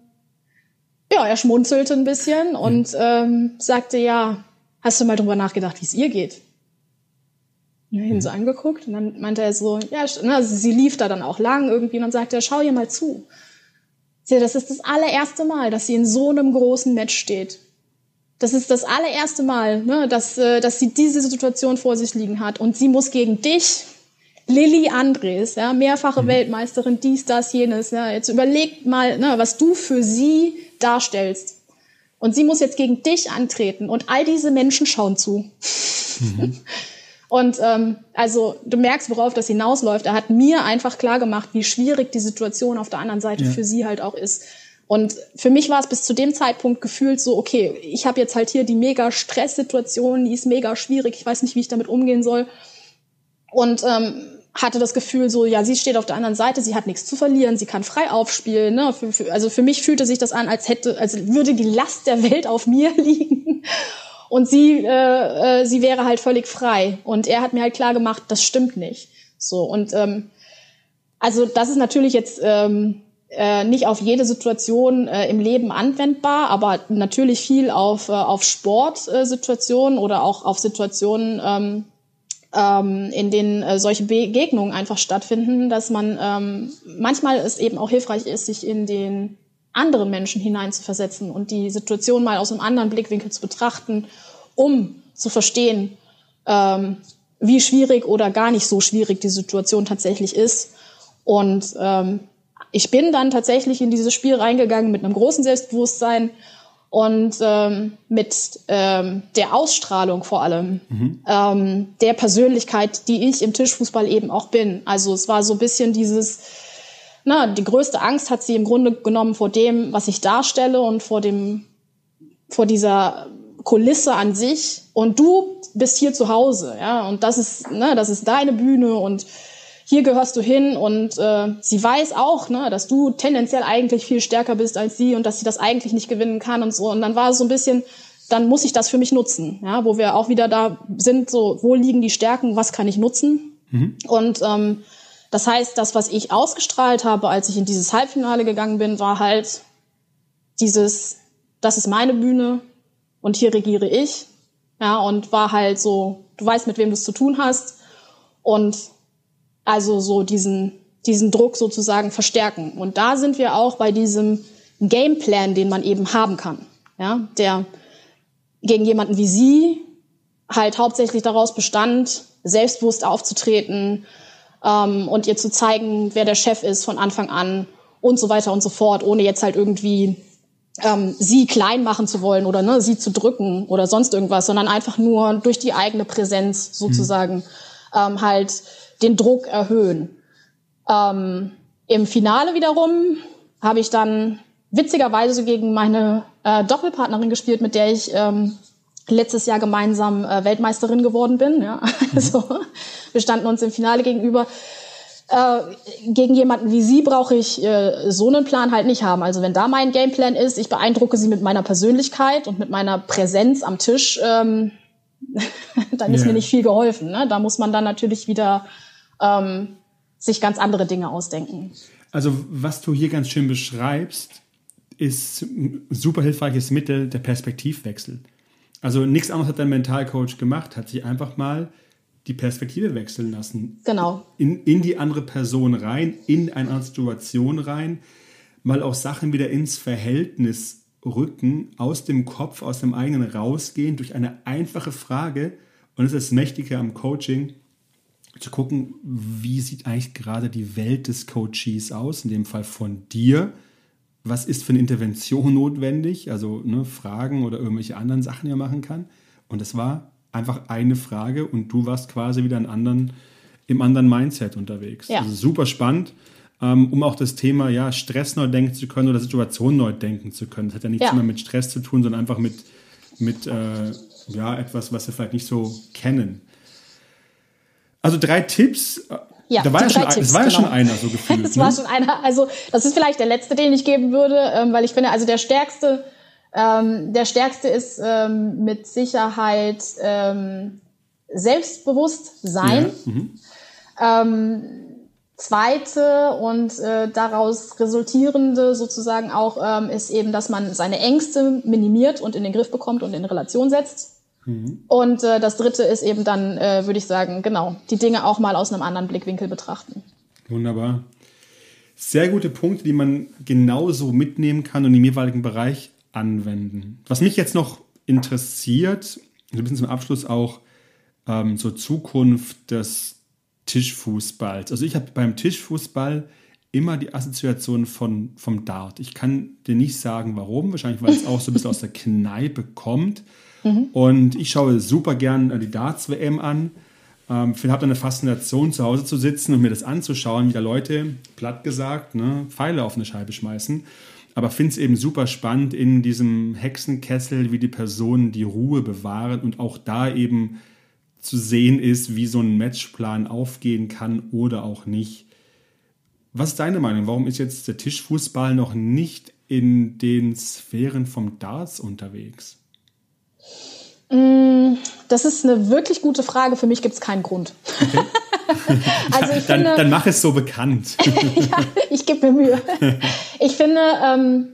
ja, er schmunzelte ein bisschen und ähm, sagte, ja, hast du mal drüber nachgedacht, wie es ihr geht? Habe ihn so angeguckt und dann meinte er so, ja, also sie lief da dann auch lang irgendwie und dann sagte er, schau ihr mal zu. Das ist das allererste Mal, dass sie in so einem großen Match steht. Das ist das allererste Mal, ne, dass, äh, dass sie diese Situation vor sich liegen hat. Und sie muss gegen dich, Lilly Andres, ja, mehrfache mhm. Weltmeisterin, dies, das, jenes. Ja. Jetzt überleg mal, ne, was du für sie darstellst. Und sie muss jetzt gegen dich antreten. Und all diese Menschen schauen zu. Mhm. Und ähm, also du merkst, worauf das hinausläuft. Er hat mir einfach klar gemacht, wie schwierig die Situation auf der anderen Seite ja. für sie halt auch ist. Und für mich war es bis zu dem Zeitpunkt gefühlt so, okay, ich habe jetzt halt hier die mega Stresssituation, die ist mega schwierig, ich weiß nicht, wie ich damit umgehen soll. Und ähm, hatte das Gefühl so, ja, sie steht auf der anderen Seite, sie hat nichts zu verlieren, sie kann frei aufspielen. Ne? Für, für, also für mich fühlte sich das an, als hätte, als würde die Last der Welt auf mir liegen. Und sie, äh, äh, sie wäre halt völlig frei. Und er hat mir halt klar gemacht, das stimmt nicht. So und ähm, also das ist natürlich jetzt ähm, äh, nicht auf jede Situation äh, im Leben anwendbar, aber natürlich viel auf, äh, auf Sportsituationen äh, oder auch auf Situationen, ähm, ähm, in denen äh, solche Begegnungen einfach stattfinden, dass man ähm, manchmal es eben auch hilfreich ist, sich in den anderen Menschen hineinzuversetzen und die Situation mal aus einem anderen Blickwinkel zu betrachten, um zu verstehen, ähm, wie schwierig oder gar nicht so schwierig die Situation tatsächlich ist. Und ähm, ich bin dann tatsächlich in dieses Spiel reingegangen mit einem großen Selbstbewusstsein und ähm, mit ähm, der Ausstrahlung vor allem, mhm. ähm, der Persönlichkeit, die ich im Tischfußball eben auch bin. Also es war so ein bisschen dieses, na, die größte Angst hat sie im Grunde genommen vor dem, was ich darstelle und vor dem, vor dieser Kulisse an sich. Und du bist hier zu Hause, ja, und das ist, ne, das ist deine Bühne und hier gehörst du hin und äh, sie weiß auch, ne, dass du tendenziell eigentlich viel stärker bist als sie und dass sie das eigentlich nicht gewinnen kann und so. Und dann war es so ein bisschen, dann muss ich das für mich nutzen, ja, wo wir auch wieder da sind, so wo liegen die Stärken, was kann ich nutzen? Mhm. Und ähm, das heißt, das, was ich ausgestrahlt habe, als ich in dieses Halbfinale gegangen bin, war halt dieses, das ist meine Bühne und hier regiere ich. Ja, und war halt so, du weißt, mit wem du es zu tun hast. Und also so diesen, diesen Druck sozusagen verstärken. Und da sind wir auch bei diesem Gameplan, den man eben haben kann. Ja, der gegen jemanden wie sie halt hauptsächlich daraus bestand, selbstbewusst aufzutreten, ähm, und ihr zu zeigen, wer der Chef ist von Anfang an und so weiter und so fort, ohne jetzt halt irgendwie ähm, sie klein machen zu wollen oder ne, sie zu drücken oder sonst irgendwas, sondern einfach nur durch die eigene Präsenz sozusagen mhm. Ähm, halt den Druck erhöhen. Ähm, Im Finale wiederum habe ich dann witzigerweise gegen meine äh, Doppelpartnerin gespielt, mit der ich ähm, letztes Jahr gemeinsam äh, Weltmeisterin geworden bin. Ja? Mhm. Also wir standen uns im Finale gegenüber. Äh, gegen jemanden wie sie brauche ich äh, so einen Plan halt nicht haben. Also wenn da mein Gameplan ist, ich beeindrucke sie mit meiner Persönlichkeit und mit meiner Präsenz am Tisch, ähm, dann ist yeah. mir nicht viel geholfen. Ne? Da muss man dann natürlich wieder ähm, sich ganz andere Dinge ausdenken. Also was du hier ganz schön beschreibst, ist ein super hilfreiches Mittel der Perspektivwechsel. Also nichts anderes hat dein Mentalcoach gemacht, hat sich einfach mal die Perspektive wechseln lassen. Genau. In, in die andere Person rein, in eine andere Situation rein, mal auch Sachen wieder ins Verhältnis rücken, aus dem Kopf, aus dem eigenen rausgehen, durch eine einfache Frage. Und das ist das Mächtige am Coaching. zu gucken, wie sieht eigentlich gerade die Welt des Coaches aus, in dem Fall von dir. Was ist für eine Intervention notwendig? Also ne, Fragen oder irgendwelche anderen Sachen, die man machen kann. Und es war einfach eine Frage und du warst quasi wieder in anderen, im anderen Mindset unterwegs. Ja. Also super spannend, um auch das Thema ja, Stress neu denken zu können oder Situation neu denken zu können. Das hat ja nichts ja. mehr mit Stress zu tun, sondern einfach mit, mit äh, ja, etwas, was wir vielleicht nicht so kennen. Also drei Tipps. Äh, ja, da war ja schon, Tipps, das war ja genau. schon einer so gefühlt. das ne? war schon einer. Also das ist vielleicht der letzte, den ich geben würde, ähm, weil ich finde, also der stärkste, ähm, der stärkste ist ähm, mit Sicherheit ähm, Selbstbewusstsein. Ja, mhm. ähm, zweite und äh, daraus resultierende sozusagen auch ähm, ist eben, dass man seine Ängste minimiert und in den Griff bekommt und in Relation setzt. Mhm. Und äh, das dritte ist eben dann, äh, würde ich sagen, genau, die Dinge auch mal aus einem anderen Blickwinkel betrachten. Wunderbar. Sehr gute Punkte, die man genauso mitnehmen kann und im jeweiligen Bereich anwenden. Was mich jetzt noch interessiert, so ein bisschen zum Abschluss auch ähm, zur Zukunft des Tischfußballs. Also ich habe beim Tischfußball immer die Assoziation von, vom Dart. Ich kann dir nicht sagen, warum. Wahrscheinlich, weil es auch so ein bisschen aus der Kneipe kommt. Mhm. Und ich schaue super gern äh, die Darts-WM an. Ähm, ich habe da eine Faszination, zu Hause zu sitzen und mir das anzuschauen, wie da Leute, platt gesagt, ne, Pfeile auf eine Scheibe schmeißen. Aber finde es eben super spannend in diesem Hexenkessel, wie die Personen die Ruhe bewahren und auch da eben zu sehen ist, wie so ein Matchplan aufgehen kann oder auch nicht. Was ist deine Meinung? Warum ist jetzt der Tischfußball noch nicht in den Sphären vom Darts unterwegs? Mm, das ist eine wirklich gute Frage. Für mich gibt es keinen Grund. Okay. also ich dann, finde, dann mach es so bekannt. ja, ich gebe mir Mühe. Ich finde, ähm,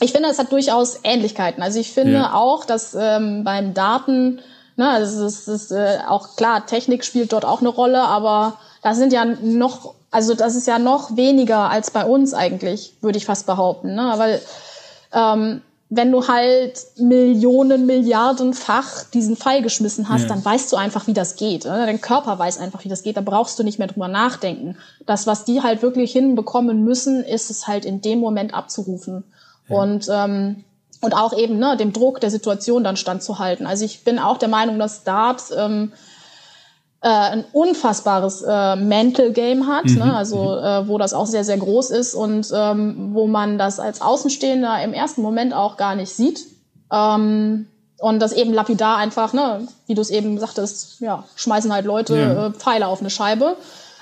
ich finde, es hat durchaus Ähnlichkeiten. Also ich finde ja. auch, dass ähm, beim Daten, ne, also es ist äh, auch klar, Technik spielt dort auch eine Rolle, aber das sind ja noch, also das ist ja noch weniger als bei uns eigentlich, würde ich fast behaupten. Ne? Weil ähm, wenn du halt Millionen, Milliardenfach diesen Pfeil geschmissen hast, ja. dann weißt du einfach, wie das geht. Oder? Dein Körper weiß einfach, wie das geht. Da brauchst du nicht mehr drüber nachdenken. Das, was die halt wirklich hinbekommen müssen, ist es halt in dem Moment abzurufen. Ja. Und ähm, und auch eben ne, dem Druck der Situation dann standzuhalten. Also ich bin auch der Meinung, dass Dart ähm, äh, ein unfassbares äh, Mental Game hat, mhm. ne? also mhm. äh, wo das auch sehr, sehr groß ist und ähm, wo man das als Außenstehender im ersten Moment auch gar nicht sieht. Ähm, und das eben lapidar einfach, ne, wie du es eben sagtest, ja, schmeißen halt Leute ja. äh, Pfeile auf eine Scheibe.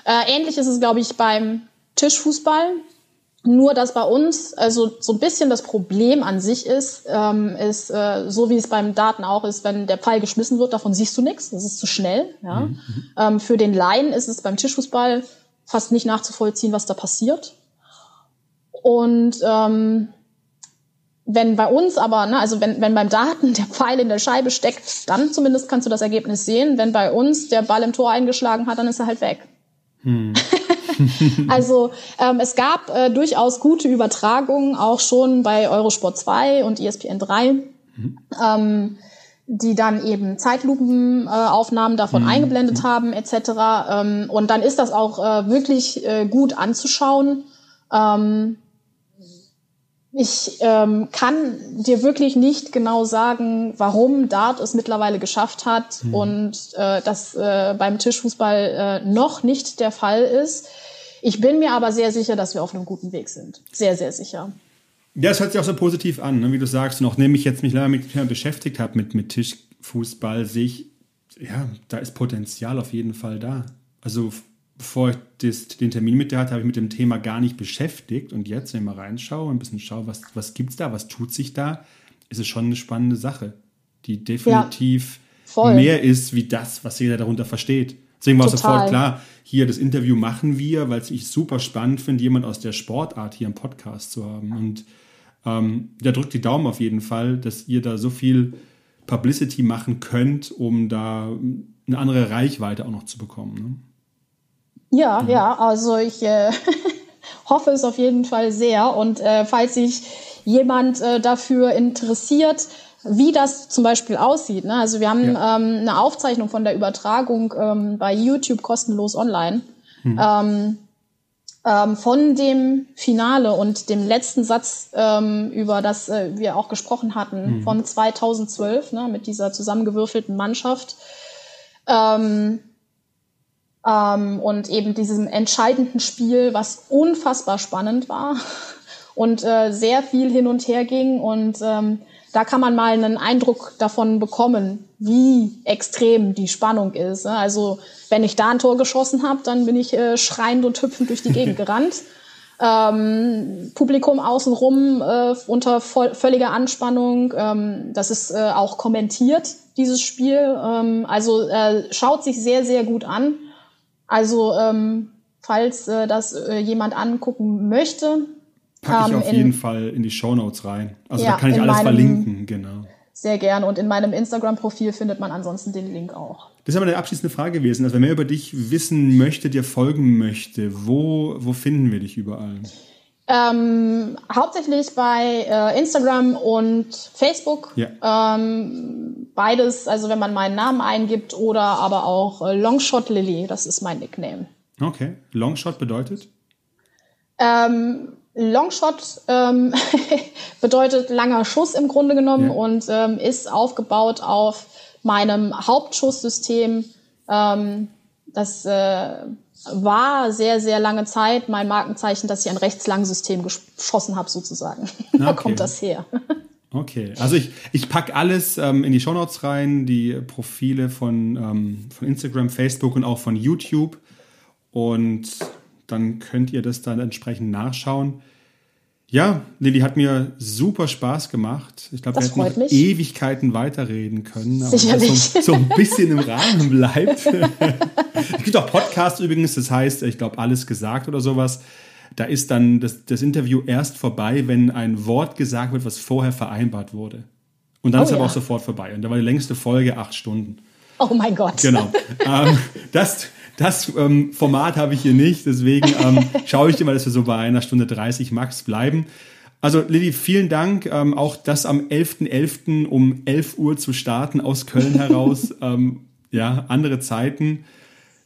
Äh, ähnlich ist es, glaube ich, beim Tischfußball. Nur, dass bei uns also so ein bisschen das Problem an sich ist, ähm, ist äh, so wie es beim Daten auch ist, wenn der Pfeil geschmissen wird, davon siehst du nichts, das ist zu schnell. Ja? Mhm. Ähm, für den Laien ist es beim Tischfußball fast nicht nachzuvollziehen, was da passiert. Und ähm, wenn bei uns aber, ne, also wenn, wenn beim Daten der Pfeil in der Scheibe steckt, dann zumindest kannst du das Ergebnis sehen. Wenn bei uns der Ball im Tor eingeschlagen hat, dann ist er halt weg. Hm. also ähm, es gab äh, durchaus gute Übertragungen, auch schon bei Eurosport 2 und ESPN 3. Mhm. Ähm, die dann eben Zeitlupenaufnahmen äh, davon mhm. eingeblendet haben etc. Ähm, und dann ist das auch äh, wirklich äh, gut anzuschauen. Ähm, ich ähm, kann dir wirklich nicht genau sagen, warum Dart es mittlerweile geschafft hat mhm. und äh, das äh, beim Tischfußball äh, noch nicht der Fall ist. Ich bin mir aber sehr sicher, dass wir auf einem guten Weg sind. Sehr, sehr sicher. Ja, es hört sich auch so positiv an, ne? wie du sagst. Noch nämlich jetzt mich leider mit beschäftigt habe mit, mit Tischfußball, sehe ich, ja, da ist Potenzial auf jeden Fall da. Also bevor ich das, den Termin mit dir hatte, habe ich mit dem Thema gar nicht beschäftigt. Und jetzt, wenn ich mal reinschaue, ein bisschen schaue, was, was gibt es da, was tut sich da, ist es schon eine spannende Sache, die definitiv ja, mehr ist, wie das, was jeder darunter versteht. Deswegen war es sofort klar, hier das Interview machen wir, weil es ich super spannend finde, jemand aus der Sportart hier im Podcast zu haben. Und ähm, der drückt die Daumen auf jeden Fall, dass ihr da so viel Publicity machen könnt, um da eine andere Reichweite auch noch zu bekommen. Ne? Ja, mhm. ja, also ich äh, hoffe es auf jeden Fall sehr. Und äh, falls sich jemand äh, dafür interessiert, wie das zum Beispiel aussieht. Ne? Also wir haben ja. ähm, eine Aufzeichnung von der Übertragung ähm, bei YouTube kostenlos online. Hm. Ähm, ähm, von dem Finale und dem letzten Satz, ähm, über das äh, wir auch gesprochen hatten, mhm. von 2012, ne, mit dieser zusammengewürfelten Mannschaft. Ähm, ähm, und eben diesem entscheidenden Spiel, was unfassbar spannend war und äh, sehr viel hin und her ging. Und ähm, da kann man mal einen Eindruck davon bekommen, wie extrem die Spannung ist. Ne? Also wenn ich da ein Tor geschossen habe, dann bin ich äh, schreiend und hüpfend durch die Gegend gerannt. Ähm, Publikum außenrum äh, unter voll, völliger Anspannung. Ähm, das ist äh, auch kommentiert, dieses Spiel. Ähm, also äh, schaut sich sehr, sehr gut an. Also ähm, falls äh, das äh, jemand angucken möchte. Packe ich auf in, jeden Fall in die Show Notes rein. Also ja, da kann ich alles meinem, verlinken, genau. Sehr gern. Und in meinem Instagram-Profil findet man ansonsten den Link auch. Das ist aber eine abschließende Frage gewesen. Also, wenn mehr über dich wissen möchte, dir folgen möchte, wo, wo finden wir dich überall? Ähm, hauptsächlich bei äh, Instagram und Facebook. Ja. Ähm, beides, also wenn man meinen Namen eingibt oder aber auch äh, Longshot Lily, das ist mein Nickname. Okay. Longshot bedeutet? Ähm, Longshot ähm, bedeutet langer Schuss im Grunde genommen ja. und ähm, ist aufgebaut auf meinem Hauptschusssystem. Ähm, das äh, war sehr, sehr lange Zeit mein Markenzeichen, dass ich ein Rechtslangsystem geschossen habe, sozusagen. Okay. da kommt das her. Okay, also ich, ich packe alles ähm, in die Shownotes rein, die Profile von, ähm, von Instagram, Facebook und auch von YouTube. Und dann könnt ihr das dann entsprechend nachschauen. Ja, Lilly hat mir super Spaß gemacht. Ich glaube, wir hätten noch mich. Ewigkeiten weiterreden können, aber Sicherlich. So, so, ein bisschen im Rahmen bleibt. es gibt auch Podcasts übrigens, das heißt, ich glaube, alles gesagt oder sowas. Da ist dann das, das Interview erst vorbei, wenn ein Wort gesagt wird, was vorher vereinbart wurde. Und dann oh, ist aber ja. auch sofort vorbei. Und da war die längste Folge acht Stunden. Oh mein Gott. Genau. ähm, das, das ähm, Format habe ich hier nicht, deswegen ähm, schaue ich immer, dass wir so bei einer Stunde 30 max bleiben. Also Lilly, vielen Dank. Ähm, auch das am 11.11. .11. um 11 Uhr zu starten aus Köln heraus. ähm, ja, andere Zeiten.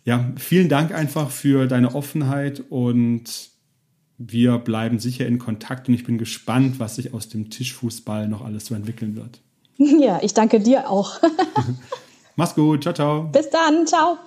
Ja, vielen Dank einfach für deine Offenheit und wir bleiben sicher in Kontakt und ich bin gespannt, was sich aus dem Tischfußball noch alles so entwickeln wird. Ja, ich danke dir auch. Mach's gut. Ciao, ciao. Bis dann. Ciao.